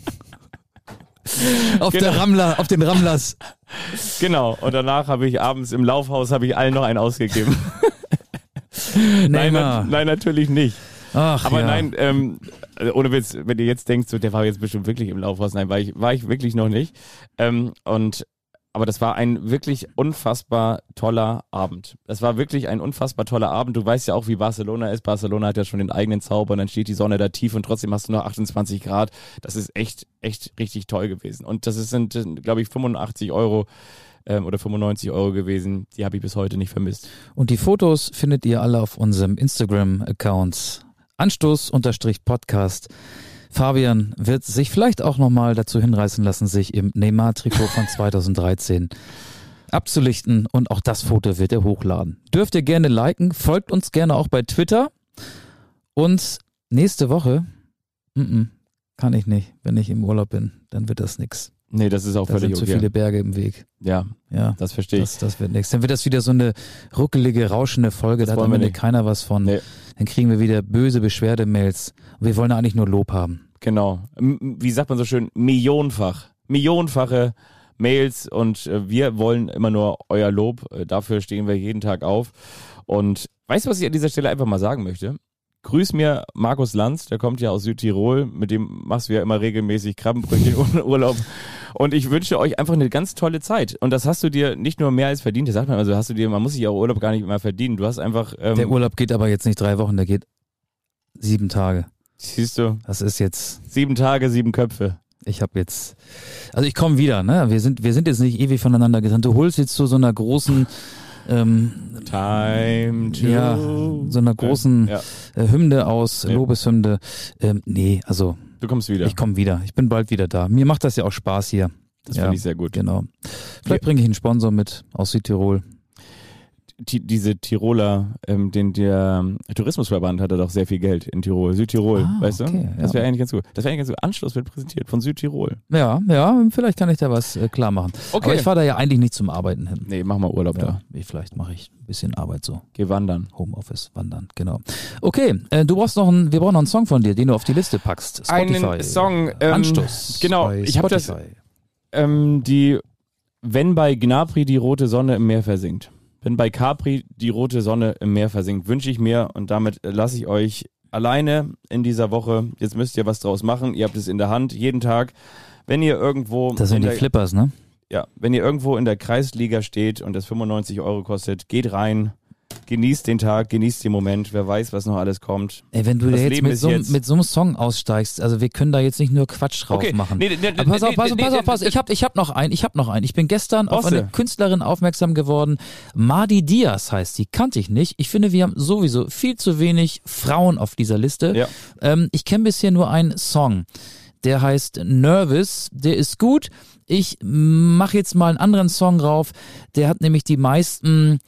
Speaker 3: auf,
Speaker 2: Genau.
Speaker 3: der Rammler, auf den Rammlers.
Speaker 2: Genau. Und danach habe ich abends im Laufhaus habe ich allen noch einen ausgegeben. [LAUGHS] nein, na, nein, natürlich nicht.
Speaker 3: Ach,
Speaker 2: Aber
Speaker 3: ja.
Speaker 2: nein, ähm, ohne Witz, wenn ihr jetzt denkt, so, der war jetzt bestimmt wirklich im Laufhaus, nein, war ich, war ich wirklich noch nicht. Ähm, und aber das war ein wirklich unfassbar toller Abend. Das war wirklich ein unfassbar toller Abend. Du weißt ja auch, wie Barcelona ist. Barcelona hat ja schon den eigenen Zauber und dann steht die Sonne da tief und trotzdem hast du noch 28 Grad. Das ist echt, echt richtig toll gewesen. Und das sind, glaube ich, 85 Euro ähm, oder 95 Euro gewesen. Die habe ich bis heute nicht vermisst.
Speaker 3: Und die Fotos findet ihr alle auf unserem Instagram-Account Anstoß-Podcast. Fabian wird sich vielleicht auch nochmal dazu hinreißen lassen, sich im Neymar-Trikot von 2013 abzulichten und auch das Foto wird er hochladen. Dürft ihr gerne liken, folgt uns gerne auch bei Twitter und nächste Woche, mm -mm, kann ich nicht, wenn ich im Urlaub bin, dann wird das nix.
Speaker 2: Nee, das ist auch
Speaker 3: Da
Speaker 2: völlig
Speaker 3: sind zu
Speaker 2: okay.
Speaker 3: viele Berge im Weg.
Speaker 2: Ja,
Speaker 3: Ja,
Speaker 2: das verstehe ich.
Speaker 3: das, das wird nichts. Dann wird das wieder so eine ruckelige, rauschende Folge, da hat am Ende keiner was von.
Speaker 2: Nee.
Speaker 3: Dann kriegen wir wieder böse Beschwerdemails. Wir wollen eigentlich nur Lob haben.
Speaker 2: Genau. Wie sagt man so schön? Millionenfach. Millionenfache Mails und äh, wir wollen immer nur euer Lob. Äh, Dafür stehen wir jeden Tag auf. Und weißt du, was ich an dieser Stelle einfach mal sagen möchte? Grüß mir Markus Lanz, der kommt ja aus Südtirol, mit dem machst du ja immer regelmäßig Krabbenbrötchen [LAUGHS] im Urlaub. Und ich wünsche euch einfach eine ganz tolle Zeit. Und das hast du dir nicht nur mehr als verdient, das sagt man, also hast du dir, man muss sich auch Urlaub gar nicht mehr verdienen. Du hast einfach, ähm,
Speaker 3: Der Urlaub geht aber jetzt nicht drei Wochen, der geht sieben Tage.
Speaker 2: Siehst du,
Speaker 3: Das ist jetzt,
Speaker 2: sieben Tage, sieben Köpfe.
Speaker 3: ich habe jetzt, also ich komme wieder, ne? Wir sind, wir sind jetzt nicht ewig voneinander getrennt. Du holst jetzt zu so einer großen, ähm,
Speaker 2: Time to
Speaker 3: ja, so einer großen
Speaker 2: Ja,
Speaker 3: äh, Hymne aus,
Speaker 2: Ja.
Speaker 3: Lobeshymne. Ähm, nee, also
Speaker 2: du kommst wieder.
Speaker 3: ich komme wieder. Ich bin bald wieder da. Mir macht das ja auch Spaß hier.
Speaker 2: das
Speaker 3: ja.
Speaker 2: finde ich sehr gut.
Speaker 3: Genau. Vielleicht bringe ich einen Sponsor mit aus Südtirol.
Speaker 2: Diese Tiroler, ähm, den der Tourismusverband hatte doch sehr viel Geld in Tirol, Südtirol,
Speaker 3: Ah,
Speaker 2: weißt du?
Speaker 3: okay,
Speaker 2: Das
Speaker 3: ja.
Speaker 2: wäre eigentlich ganz gut. Das wäre eigentlich ganz gut. Anschluss wird präsentiert von Südtirol.
Speaker 3: Ja, ja, vielleicht kann ich da was äh, klar machen.
Speaker 2: Okay.
Speaker 3: Aber ich fahre da ja eigentlich nicht zum Arbeiten hin.
Speaker 2: Nee, mach mal Urlaub
Speaker 3: Ja,
Speaker 2: da.
Speaker 3: ich, vielleicht mache ich ein bisschen Arbeit so.
Speaker 2: Geh wandern.
Speaker 3: Homeoffice, wandern, genau. Okay, äh, du brauchst noch einen, wir brauchen noch einen Song von dir, den du auf die Liste packst. Spotify.
Speaker 2: Einen Song, ähm,
Speaker 3: Anstoß.
Speaker 2: genau, ich hab das-. Ähm, die, wenn bei Gnapri die rote Sonne im Meer versinkt, wenn bei Capri die rote Sonne im Meer versinkt, wünsche ich mir und damit lasse ich euch alleine in dieser Woche. Jetzt müsst ihr was draus machen. Ihr habt es in der Hand jeden Tag. Wenn ihr irgendwo
Speaker 3: Das sind
Speaker 2: in
Speaker 3: die
Speaker 2: der,
Speaker 3: Flippers, ne?
Speaker 2: ja, wenn ihr irgendwo in der Kreisliga steht und das 95 Euro kostet, geht rein, genießt den Tag, genießt den Moment. Wer weiß, was noch alles kommt.
Speaker 3: Ey, wenn du
Speaker 2: Das
Speaker 3: da jetzt
Speaker 2: Leben
Speaker 3: mit, so,
Speaker 2: jetzt-
Speaker 3: mit so einem Song aussteigst, also wir können da jetzt nicht nur Quatsch drauf machen.
Speaker 2: Nee, nee, nee,
Speaker 3: Aber pass auf,
Speaker 2: nee,
Speaker 3: pass auf, pass auf, pass auf. Ich hab, ich hab noch einen, ich hab noch einen. Ich bin gestern auf
Speaker 2: Bosse.
Speaker 3: eine Künstlerin aufmerksam geworden. Madi Diaz heißt die, kannte ich nicht. Ich finde, wir haben sowieso viel zu wenig Frauen auf dieser Liste.
Speaker 2: Ja.
Speaker 3: Ähm, ich kenne bisher nur einen Song. Der heißt Nervous, der ist gut. Ich mache jetzt mal einen anderen Song drauf. Der hat nämlich die meisten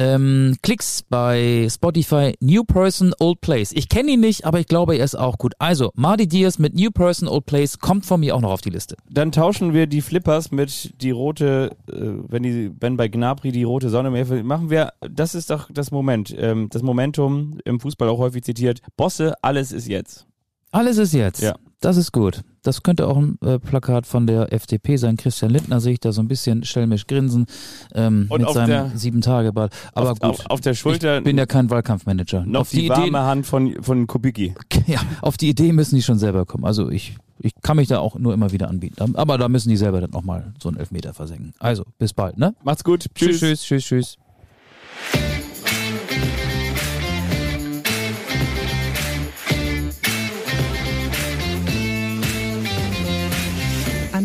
Speaker 3: ähm, Klicks bei Spotify. New Person, Old Place. Ich kenne ihn nicht, aber ich glaube, er ist auch gut. Also, Mardi Diaz mit New Person, Old Place kommt von mir auch noch auf die Liste.
Speaker 2: Dann tauschen wir die Flippers mit die rote, äh, wenn die, wenn bei Gnabry die rote Sonne mehr machen wir, das ist doch das Moment, ähm, das Momentum im Fußball auch häufig zitiert. Bosse, alles ist jetzt.
Speaker 3: Alles ist jetzt.
Speaker 2: Ja.
Speaker 3: Das ist gut. Das könnte auch ein äh, Plakat von der FDP sein. Christian Lindner sehe ich da so ein bisschen schelmisch grinsen ähm,
Speaker 2: Und
Speaker 3: mit seinem Sieben-Tage-Bad. Aber
Speaker 2: auf,
Speaker 3: gut.
Speaker 2: Auf, auf der Schulter
Speaker 3: ich bin ja kein Wahlkampfmanager.
Speaker 2: noch
Speaker 3: auf
Speaker 2: die,
Speaker 3: die,
Speaker 2: warme
Speaker 3: Idee,
Speaker 2: Hand von, von Kubicki. [LAUGHS]
Speaker 3: ja, auf die Idee müssen die schon selber kommen. Also ich, ich kann mich da auch nur immer wieder anbieten. Aber da müssen die selber dann nochmal so einen Elfmeter versenken. Also, bis bald, ne?
Speaker 2: Macht's gut.
Speaker 3: Tschüss, tschüss, tschüss, tschüss.